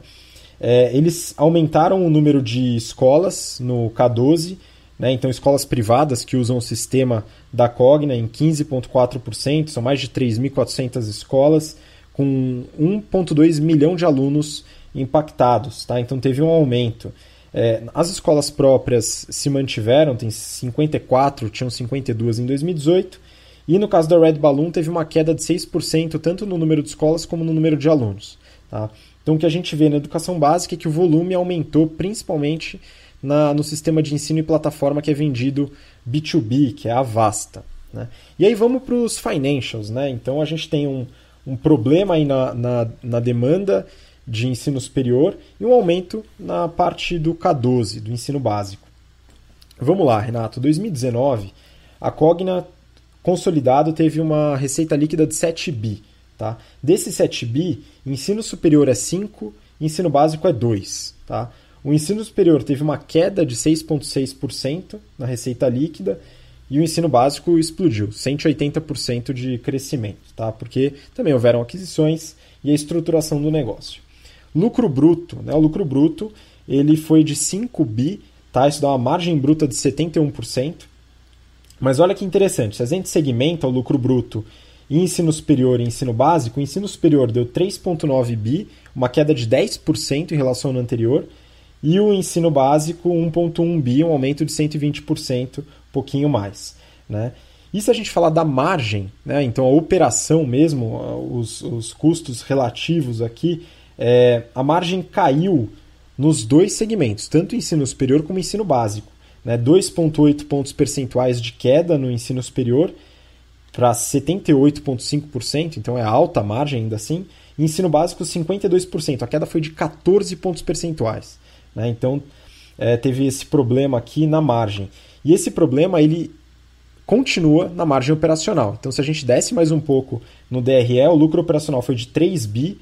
É, eles aumentaram o número de escolas no K12 né? Então, escolas privadas que usam o sistema da Cogna em 15,4%, são mais de 3.400 escolas, com 1,2 milhão de alunos impactados. Tá? Então, teve um aumento. É, as escolas próprias se mantiveram, tem 54, tinham 52 em 2018, e no caso da Red Balloon teve uma queda de 6%, tanto no número de escolas como no número de alunos. Tá? Então, o que a gente vê na educação básica é que o volume aumentou principalmente na, no sistema de ensino e plataforma que é vendido B2B, que é a Vasta. Né? E aí vamos para os financials. Né? Então a gente tem um, um problema aí na, na, na, demanda de ensino superior e um aumento na parte do K12, do ensino básico. Vamos lá, Renato. 2019, a Cogna consolidado teve uma receita líquida de 7 bi. Tá? Desse 7 bi, ensino superior é 5, ensino básico é 2. Tá? O ensino superior teve uma queda de 6,6% na receita líquida e o ensino básico explodiu, 180% de crescimento, tá? porque também houveram aquisições e a estruturação do negócio. Lucro bruto, né? o lucro bruto ele foi de 5 bi, tá? isso dá uma margem bruta de 71%. Mas olha que interessante, se a gente segmenta o lucro bruto em ensino superior e ensino básico, o ensino superior deu 3,9 bi, uma queda de 10% em relação ao anterior, e o ensino básico, 1,1 bi, um aumento de 120%, um pouquinho mais. Né? E se a gente falar da margem, né? então a operação mesmo, os, os custos relativos aqui, é, a margem caiu nos dois segmentos, tanto ensino superior como ensino básico. Né? 2,8 pontos percentuais de queda no ensino superior para 78,5%, então é alta a margem ainda assim. E ensino básico, 52%. A queda foi de 14 pontos percentuais. Né? Então é, teve esse problema aqui na margem. E esse problema ele continua na margem operacional. Então se a gente desce mais um pouco no DRE, o lucro operacional foi de 3 bi,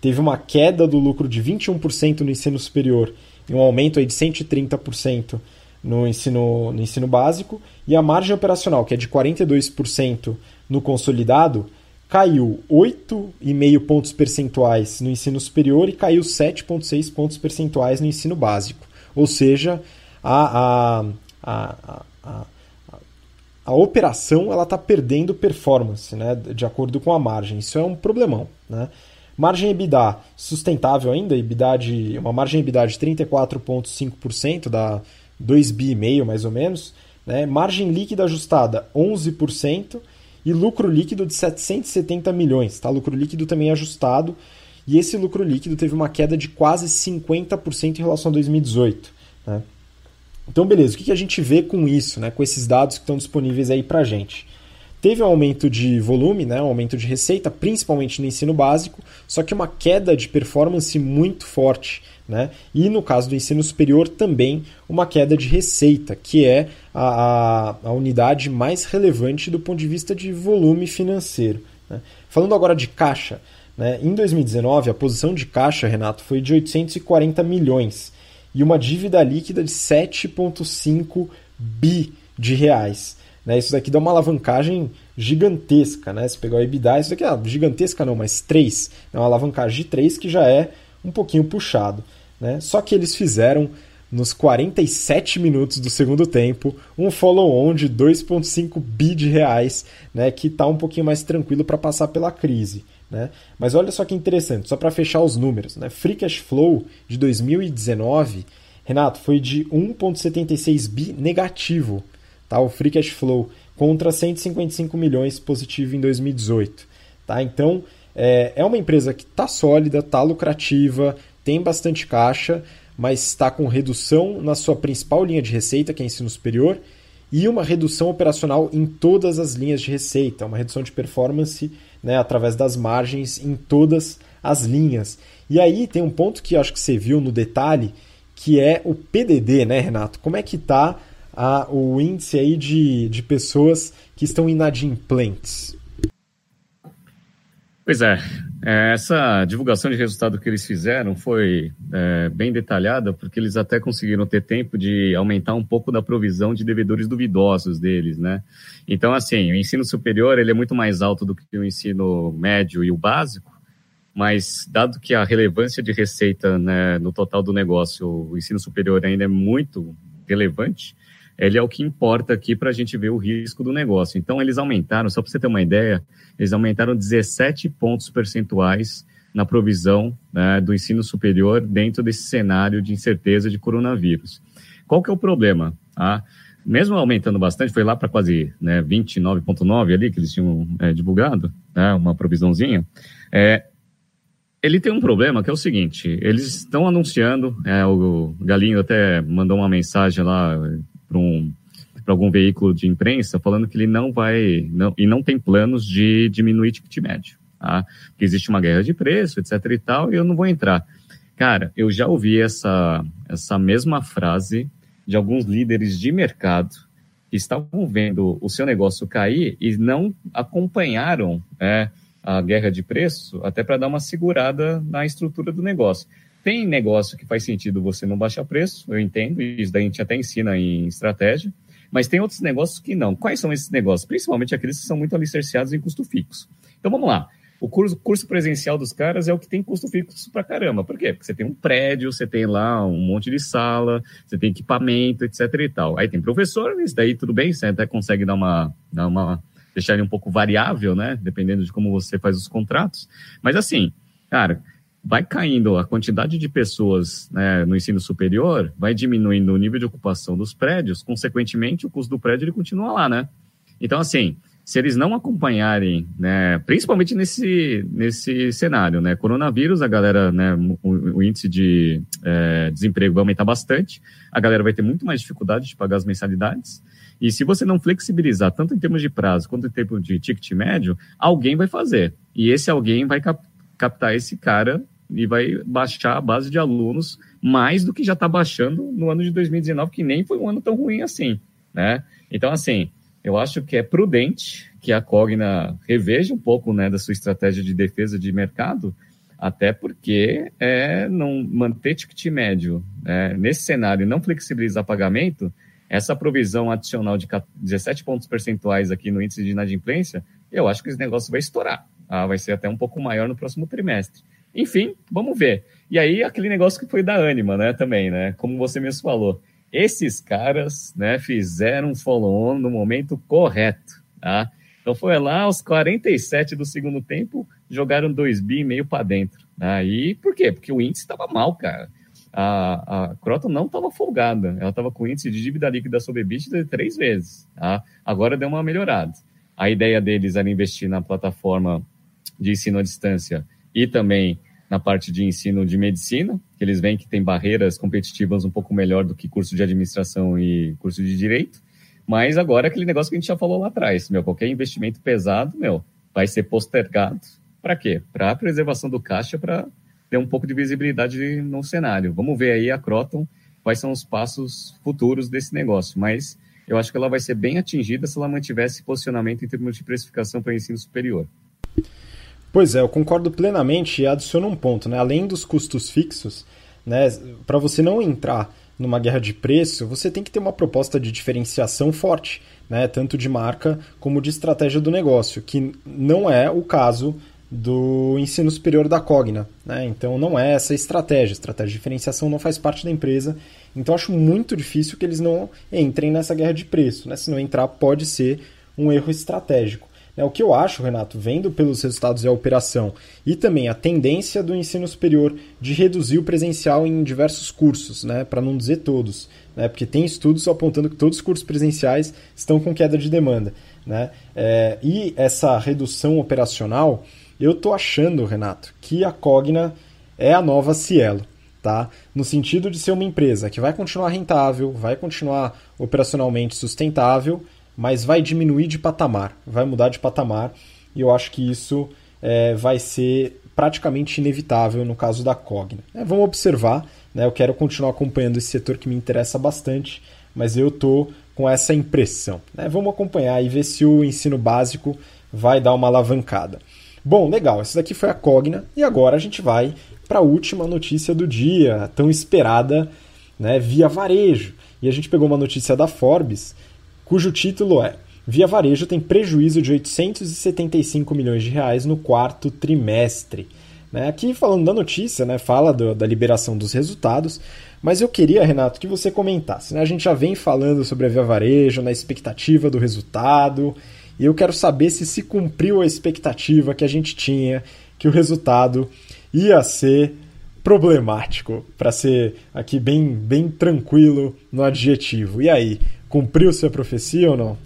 teve uma queda do lucro de 21% no ensino superior e um aumento aí de 130% no ensino, no ensino básico, e a margem operacional, que é de 42% no consolidado, caiu 8,5 pontos percentuais no ensino superior e caiu 7,6 pontos percentuais no ensino básico. Ou seja, a, a, a, a, operação ela está perdendo performance né, de acordo com a margem. Isso é um problemão. Né? Margem EBITDA sustentável ainda, EBITDA de, uma margem EBITDA de 34,5%, dá 2,5 bi mais ou menos. Né? Margem líquida ajustada 11%, e lucro líquido de 770 milhões, tá? Lucro líquido também ajustado, e esse lucro líquido teve uma queda de quase 50% em relação a 2018, né? Então, beleza, o que a gente vê com isso, né? com esses dados que estão disponíveis aí para gente? Teve um aumento de volume, né? um aumento de receita, principalmente no ensino básico, só que uma queda de performance muito forte né? E no caso do ensino superior, também uma queda de receita, que é a, a, a unidade mais relevante do ponto de vista de volume financeiro. Né? Falando agora de caixa, né? em 2019 a posição de caixa, Renato, foi de 840 milhões e uma dívida líquida de 7,5 bi de reais. Né? Isso daqui dá uma alavancagem gigantesca. Né? Se pegar o EBITDA, isso daqui é gigantesca não, mas 3. É uma alavancagem de 3 que já é um pouquinho puxado. Né? Só que eles fizeram, nos 47 minutos do segundo tempo, um follow-on de 2,5 bi de reais, né? que está um pouquinho mais tranquilo para passar pela crise. Né? Mas olha só que interessante, só para fechar os números. Né? Free Cash Flow de 2019, Renato, foi de 1,76 bi negativo. Tá? O Free Cash Flow contra 155 milhões positivo em 2018. Tá? Então, é, é uma empresa que está sólida, está lucrativa, tem bastante caixa, mas está com redução na sua principal linha de receita, que é ensino superior, e uma redução operacional em todas as linhas de receita, uma redução de performance né, através das margens em todas as linhas. E aí tem um ponto que acho que você viu no detalhe, que é o PDD, né, Renato? Como é que está o índice aí de, de pessoas que estão inadimplentes? Pois é, é, essa divulgação de resultado que eles fizeram foi é, bem detalhada, porque eles até conseguiram ter tempo de aumentar um pouco da provisão de devedores duvidosos deles, né? Então, assim, o ensino superior ele é muito mais alto do que o ensino médio e o básico, mas dado que a relevância de receita né, no total do negócio, o ensino superior ainda é muito relevante, ele é o que importa aqui para a gente ver o risco do negócio. Então, eles aumentaram, só para você ter uma ideia, eles aumentaram 17 pontos percentuais na provisão né, do ensino superior dentro desse cenário de incerteza de coronavírus. Qual que é o problema? Ah, mesmo aumentando bastante, foi lá para quase né, 29,9 ali que eles tinham é, divulgado, né, uma provisãozinha. É, ele tem um problema que é o seguinte: eles estão anunciando, é, o Galinho até mandou uma mensagem lá para um, algum veículo de imprensa falando que ele não vai, não, e não tem planos de diminuir ticket médio. Tá? Que existe uma guerra de preço, etc e tal, e eu não vou entrar. Cara, eu já ouvi essa, essa mesma frase de alguns líderes de mercado que estavam vendo o seu negócio cair e não acompanharam é, a guerra de preço até para dar uma segurada na estrutura do negócio. Tem negócio que faz sentido você não baixar preço, eu entendo, isso daí a gente até ensina em estratégia, mas tem outros negócios que não. Quais são esses negócios? Principalmente aqueles que são muito alicerciados em custo fixo. Então vamos lá. O curso, curso presencial dos caras é o que tem custo fixo pra caramba. Por quê? Porque você tem um prédio, você tem lá um monte de sala, você tem equipamento, etc e tal. Aí tem professor, isso daí tudo bem, você até consegue dar uma, dar uma deixar ele um pouco variável, né? Dependendo de como você faz os contratos. Mas assim, cara, vai caindo a quantidade de pessoas né, no ensino superior, vai diminuindo o nível de ocupação dos prédios, consequentemente o custo do prédio ele continua lá, né? Então, assim, se eles não acompanharem, né, principalmente nesse, nesse cenário, né, coronavírus, a galera, né, o, o índice de é, desemprego vai aumentar bastante, a galera vai ter muito mais dificuldade de pagar as mensalidades, e se você não flexibilizar, tanto em termos de prazo quanto em termos de ticket médio, alguém vai fazer, e esse alguém vai captar esse cara e vai baixar a base de alunos mais do que já está baixando no ano de 2019, que nem foi um ano tão ruim assim, né? Então, assim, eu acho que é prudente que a Cogna reveja um pouco né, da sua estratégia de defesa de mercado, até porque é, não manter ticket médio é, nesse cenário e não flexibilizar pagamento, essa provisão adicional de 17 pontos percentuais aqui no índice de inadimplência, eu acho que esse negócio vai estourar. Ah, vai ser até um pouco maior no próximo trimestre. Enfim, vamos ver. E aí, aquele negócio que foi da Anima, né, também, né? Como você mesmo falou. Esses caras, né, fizeram um follow-on no momento correto, tá? Então foi lá aos 47 do segundo tempo, jogaram dois bi e meio para dentro. Aí, por quê? Porque o índice estava mal, cara. A, a Croton não estava folgada, ela estava com índice de dívida líquida sobre EBITDA de três vezes. Tá? Agora deu uma melhorada. A ideia deles era investir na plataforma de ensino à distância e também na parte de ensino de medicina, que eles veem que tem barreiras competitivas um pouco melhor do que curso de administração e curso de direito. Mas agora aquele negócio que a gente já falou lá atrás, meu, qualquer investimento pesado, meu, vai ser postergado. Para quê? Para a preservação do caixa, para ter um pouco de visibilidade no cenário. Vamos ver aí a Croton quais são os passos futuros desse negócio, mas eu acho que ela vai ser bem atingida se ela mantiver esse posicionamento em termos de precificação para ensino superior. Pois é, eu concordo plenamente e adiciono um ponto, né? Além dos custos fixos, né, para você não entrar numa guerra de preço, você tem que ter uma proposta de diferenciação forte, né? Tanto de marca como de estratégia do negócio, que não é o caso do ensino superior da Cogna, né? Então não é essa estratégia, estratégia de diferenciação não faz parte da empresa. Então acho muito difícil que eles não entrem nessa guerra de preço, né? Se não entrar, pode ser um erro estratégico. É, o que eu acho, Renato, vendo pelos resultados da operação e também a tendência do ensino superior de reduzir o presencial em diversos cursos, né, para não dizer todos, né, porque tem estudos apontando que todos os cursos presenciais estão com queda de demanda. Né, é, e essa redução operacional, eu estou achando, Renato, que a Cogna é a nova Cielo. Tá? No sentido de ser uma empresa que vai continuar rentável, vai continuar operacionalmente sustentável mas vai diminuir de patamar, vai mudar de patamar, e eu acho que isso é, vai ser praticamente inevitável no caso da Cogna. É, vamos observar, né, eu quero continuar acompanhando esse setor que me interessa bastante, mas eu estou com essa impressão. Né? Vamos acompanhar e ver se o ensino básico vai dar uma alavancada. Bom, legal, essa daqui foi a Cogna e agora a gente vai para a última notícia do dia, tão esperada, né, via varejo. E a gente pegou uma notícia da Forbes, cujo título é Via Varejo tem prejuízo de 875 milhões de reais no quarto trimestre. Né? Aqui falando da notícia, né, fala do, da liberação dos resultados, mas eu queria, Renato, que você comentasse. Né? A gente já vem falando sobre a Via Varejo, na expectativa do resultado, e eu quero saber se se cumpriu a expectativa que a gente tinha, que o resultado ia ser problemático, para ser aqui bem, bem tranquilo no adjetivo. E aí, cumpriu sua profecia ou não?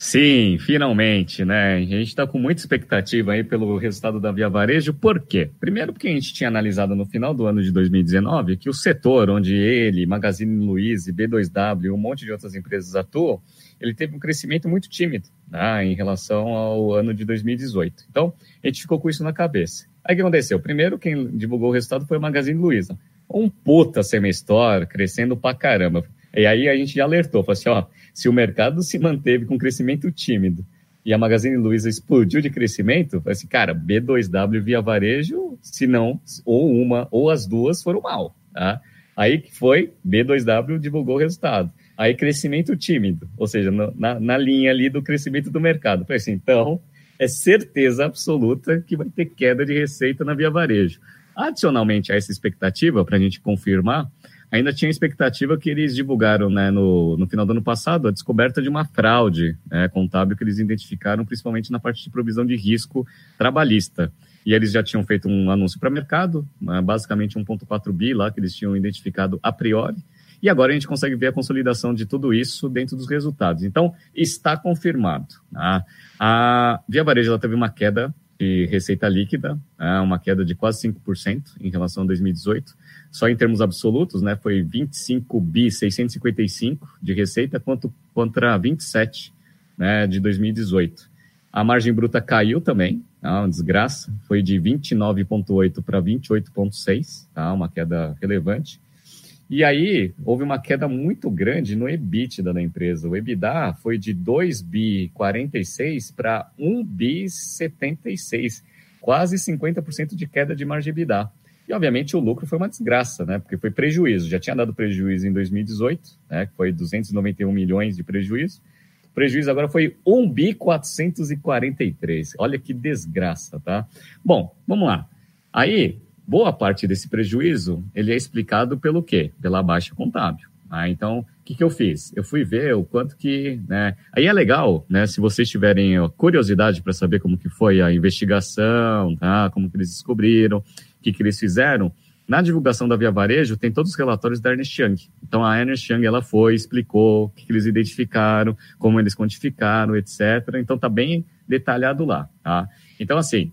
Sim, finalmente, né? A gente está com muita expectativa aí pelo resultado da Via Varejo. Por quê? Primeiro porque a gente tinha analisado no final do ano de 2019 que o setor onde ele, Magazine Luiza, B2W e um monte de outras empresas atuam, ele teve um crescimento muito tímido né, em relação ao ano de 2018. Então, a gente ficou com isso na cabeça. Aí o que aconteceu? Primeiro, quem divulgou o resultado foi o Magazine Luiza. Um puta semestor, crescendo pra caramba. E aí a gente já alertou, falou assim, ó, se o mercado se manteve com crescimento tímido e a Magazine Luiza explodiu de crescimento, falei assim, cara, B2W via varejo, se não, ou uma, ou as duas foram mal, tá? Aí que foi, B2W divulgou o resultado. Aí crescimento tímido, ou seja, na, na linha ali do crescimento do mercado. Falei assim, então, é certeza absoluta que vai ter queda de receita na via varejo. Adicionalmente a essa expectativa, para a gente confirmar, ainda tinha a expectativa que eles divulgaram né, no, no final do ano passado a descoberta de uma fraude né, contábil que eles identificaram principalmente na parte de provisão de risco trabalhista. E eles já tinham feito um anúncio para mercado, né, basicamente 1,4 bi lá que eles tinham identificado a priori. E agora a gente consegue ver a consolidação de tudo isso dentro dos resultados. Então, está confirmado. Tá? A Via Varejo ela teve uma queda de receita líquida, né, uma queda de quase 5% em relação a 2018 só em termos absolutos, né, foi 25 bi 655 de receita quanto contra 27, né, de 2018. A margem bruta caiu também, tá, uma desgraça, foi de 29.8 para 28.6, tá, uma queda relevante. E aí houve uma queda muito grande no EBITDA da empresa. O EBITDA foi de 2 bi 46 para 1 bi 76, quase 50% de queda de margem EBITDA. E, obviamente, o lucro foi uma desgraça, né? Porque foi prejuízo. Já tinha dado prejuízo em 2018, né? Que foi 291 milhões de prejuízo. O prejuízo agora foi 1 bi 443. Olha que desgraça, tá? Bom, vamos lá. Aí, boa parte desse prejuízo, ele é explicado pelo quê? Pela baixa contábil. Ah, então, o que, que eu fiz? Eu fui ver o quanto que, né? Aí é legal, né? Se vocês tiverem curiosidade para saber como que foi a investigação, tá? Como que eles descobriram, o que, que eles fizeram, na divulgação da Via Varejo tem todos os relatórios da Ernest Young. Então a Ernest Young ela foi, explicou o que, que eles identificaram, como eles quantificaram, etc. Então tá bem detalhado lá, tá? Então assim,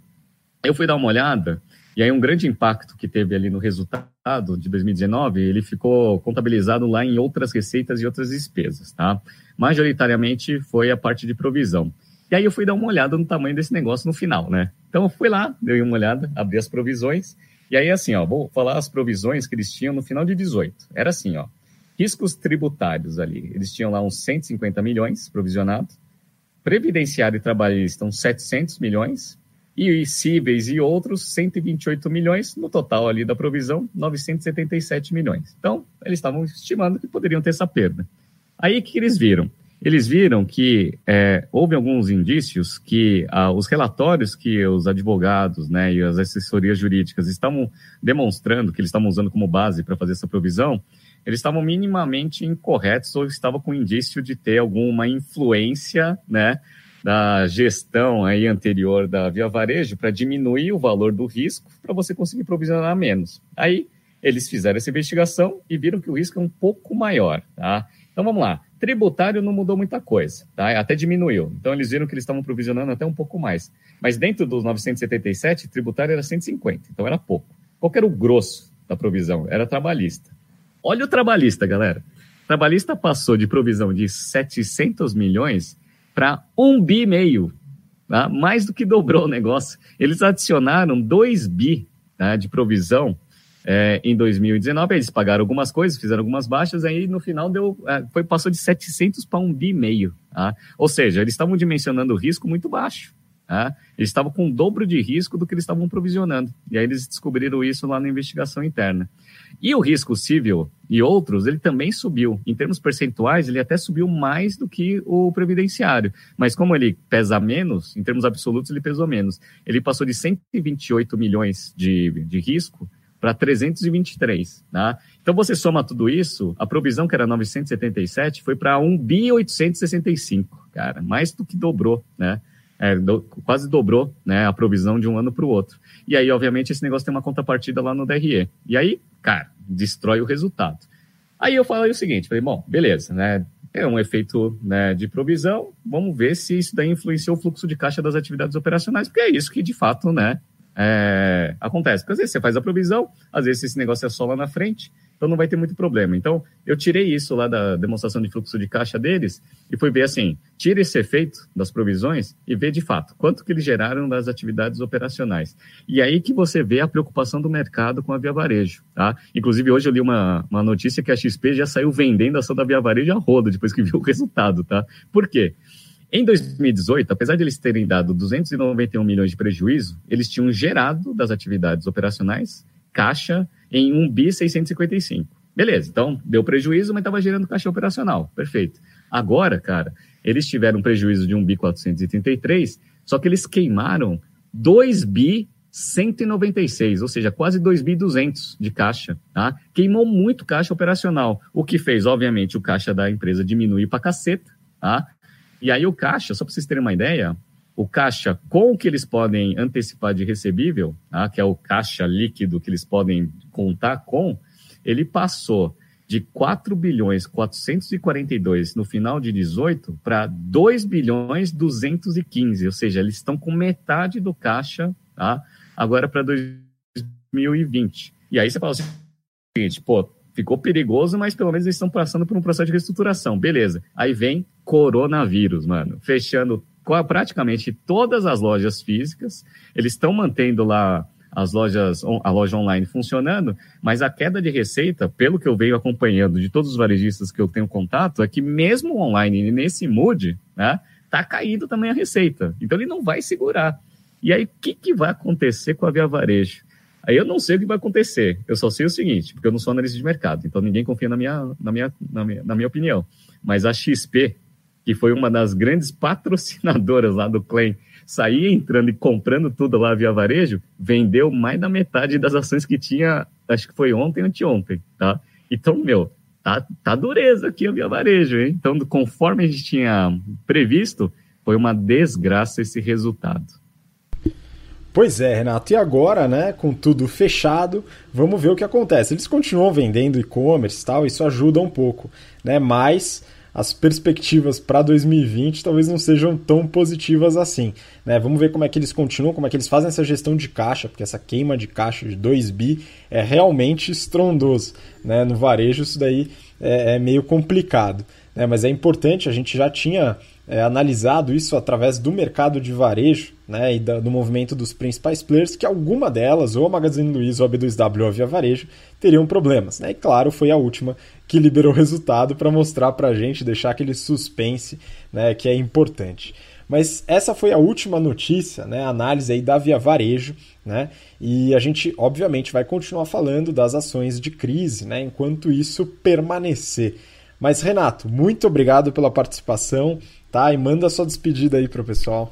eu fui dar uma olhada e aí um grande impacto que teve ali no resultado de 2019, ele ficou contabilizado lá em outras receitas e outras despesas, tá? Majoritariamente foi a parte de provisão. E aí eu fui dar uma olhada no tamanho desse negócio no final, né? Então eu fui lá, dei uma olhada, abri as provisões, e aí assim, ó, vou falar as provisões que eles tinham no final de 18. Era assim, ó, riscos tributários ali, eles tinham lá uns 150 milhões provisionados, previdenciário e trabalhista uns 700 milhões, e cíveis e outros 128 milhões, no total ali da provisão, 977 milhões. Então, eles estavam estimando que poderiam ter essa perda. Aí, o que eles viram? Eles viram que é, houve alguns indícios que ah, os relatórios que os advogados né, e as assessorias jurídicas estavam demonstrando, que eles estavam usando como base para fazer essa provisão, eles estavam minimamente incorretos ou estavam com indício de ter alguma influência né, da gestão aí anterior da Via Varejo para diminuir o valor do risco para você conseguir provisionar menos. Aí eles fizeram essa investigação e viram que o risco é um pouco maior. Tá? Então vamos lá. Tributário não mudou muita coisa, tá? Até diminuiu. Então eles viram que eles estavam provisionando até um pouco mais. Mas dentro dos 977, tributário era 150, então era pouco. Qual era o grosso da provisão? Era trabalhista. Olha o trabalhista, galera. O trabalhista passou de provisão de 700 milhões para 1 bi e meio. Tá? Mais do que dobrou o negócio. Eles adicionaram 2 bi tá, de provisão é, em 2019, eles pagaram algumas coisas, fizeram algumas baixas, aí no final deu, é, foi, passou de 700 para um bi meio. Tá? Ou seja, eles estavam dimensionando o risco muito baixo. Tá? Eles estavam com o dobro de risco do que eles estavam provisionando. E aí eles descobriram isso lá na investigação interna. E o risco civil e outros, ele também subiu. Em termos percentuais, ele até subiu mais do que o previdenciário. Mas como ele pesa menos, em termos absolutos, ele pesou menos. Ele passou de 128 milhões de, de risco para 323, tá? Então você soma tudo isso, a provisão que era 977 foi para 1 bi 865, cara, mais do que dobrou, né? É, do, quase dobrou né, a provisão de um ano para o outro. E aí, obviamente, esse negócio tem uma contrapartida lá no DRE. E aí, cara, destrói o resultado. Aí eu falei o seguinte, falei, bom, beleza, né? É um efeito né, de provisão, vamos ver se isso daí influenciou o fluxo de caixa das atividades operacionais, porque é isso que de fato né, é, acontece. Porque às vezes você faz a provisão, às vezes esse negócio é só lá na frente, então não vai ter muito problema. Então, eu tirei isso lá da demonstração de fluxo de caixa deles e fui ver assim, tira esse efeito das provisões e vê de fato quanto que eles geraram das atividades operacionais. E aí que você vê a preocupação do mercado com a Via Varejo, tá? Inclusive, hoje eu li uma, uma notícia que a XP já saiu vendendo a ação da Via Varejo a roda depois que viu o resultado, tá? Por quê? Em 2018, apesar de eles terem dado 291 milhões de prejuízo, eles tinham gerado das atividades operacionais caixa em 1 bi 655. Beleza, então deu prejuízo, mas estava gerando caixa operacional. Perfeito. Agora, cara, eles tiveram prejuízo de 1 bi 433, só que eles queimaram 2 bi 196, ou seja, quase 2 bi 200 de caixa, tá? Queimou muito caixa operacional, o que fez, obviamente, o caixa da empresa diminuir para caceta, tá? E aí o caixa, só para vocês terem uma ideia, o caixa com o que eles podem antecipar de recebível, tá? que é o caixa líquido que eles podem contar com, ele passou de 4 bilhões 442 no final de 18 para 2 bilhões 215, ou seja, eles estão com metade do caixa, tá? Agora para 2020. E aí você fala assim, pô, ficou perigoso, mas pelo menos eles estão passando por um processo de reestruturação. Beleza. Aí vem coronavírus, mano, fechando praticamente todas as lojas físicas. Eles estão mantendo lá as lojas, a loja online funcionando, mas a queda de receita, pelo que eu venho acompanhando de todos os varejistas que eu tenho contato, é que mesmo online, nesse mood, né, tá caindo também a receita. Então ele não vai segurar. E aí, o que, que vai acontecer com a Via Varejo? Aí eu não sei o que vai acontecer. Eu só sei o seguinte, porque eu não sou analista de mercado, então ninguém confia na minha, na minha, na minha, na minha opinião. Mas a XP, que foi uma das grandes patrocinadoras lá do Claim, saía entrando e comprando tudo lá via varejo, vendeu mais da metade das ações que tinha, acho que foi ontem, anteontem, tá? Então, meu, tá, tá dureza aqui a via varejo, hein? Então, conforme a gente tinha previsto, foi uma desgraça esse resultado. Pois é, Renato. E agora, né, com tudo fechado, vamos ver o que acontece. Eles continuam vendendo e-commerce e tal, isso ajuda um pouco, né? Mas as perspectivas para 2020 talvez não sejam tão positivas assim. Né? Vamos ver como é que eles continuam, como é que eles fazem essa gestão de caixa, porque essa queima de caixa de 2 bi é realmente estrondoso. Né? No varejo isso daí é, é meio complicado. Né? Mas é importante, a gente já tinha é, analisado isso através do mercado de varejo né, e da, do movimento dos principais players, que alguma delas, ou a Magazine Luiza, ou a B2W ou a Via Varejo, teriam problemas. Né? E claro, foi a última que liberou o resultado para mostrar para a gente, deixar aquele suspense né, que é importante. Mas essa foi a última notícia, né, análise aí da Via Varejo, né, e a gente obviamente vai continuar falando das ações de crise, né, enquanto isso permanecer. Mas Renato, muito obrigado pela participação, tá? E manda sua despedida aí para o pessoal.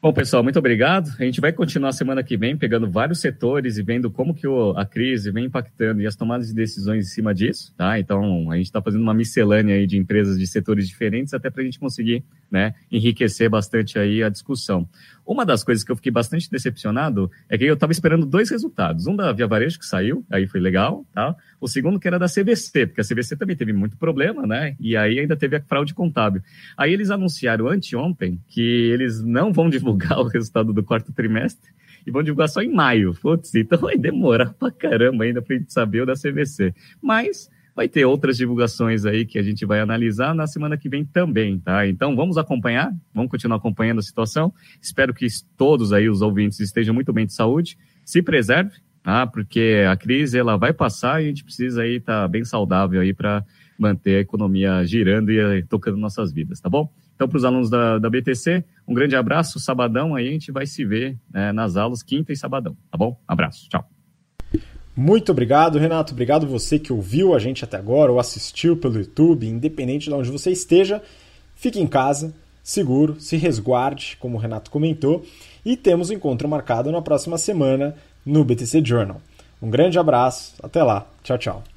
Bom, pessoal, muito obrigado. A gente vai continuar semana que vem pegando vários setores e vendo como que o, a crise vem impactando e as tomadas de decisões em cima disso, tá? Então, a gente está fazendo uma miscelânea aí de empresas de setores diferentes até para a gente conseguir, né, enriquecer bastante aí a discussão. Uma das coisas que eu fiquei bastante decepcionado é que eu estava esperando dois resultados. Um da Via Varejo, que saiu, aí foi legal, tá? O segundo que era da CVC, porque a CVC também teve muito problema, né? E aí ainda teve a fraude contábil. Aí eles anunciaram anteontem que eles não vão divulgar o resultado do quarto trimestre e vão divulgar só em maio. Putz, então vai demorar pra caramba ainda pra gente saber o da CVC. Mas Vai ter outras divulgações aí que a gente vai analisar na semana que vem também, tá? Então vamos acompanhar, vamos continuar acompanhando a situação. Espero que todos aí os ouvintes estejam muito bem de saúde. Se preserve, tá? Porque a crise ela vai passar e a gente precisa aí estar tá bem saudável aí para manter a economia girando e tocando nossas vidas, tá bom? Então, para os alunos da, da BTC, um grande abraço. Sabadão aí a gente vai se ver né, nas aulas, quinta e sabadão, tá bom? Abraço, tchau. Muito obrigado, Renato. Obrigado você que ouviu a gente até agora ou assistiu pelo YouTube, independente de onde você esteja. Fique em casa, seguro, se resguarde, como o Renato comentou, e temos um encontro marcado na próxima semana no BTC Journal. Um grande abraço, até lá, tchau, tchau.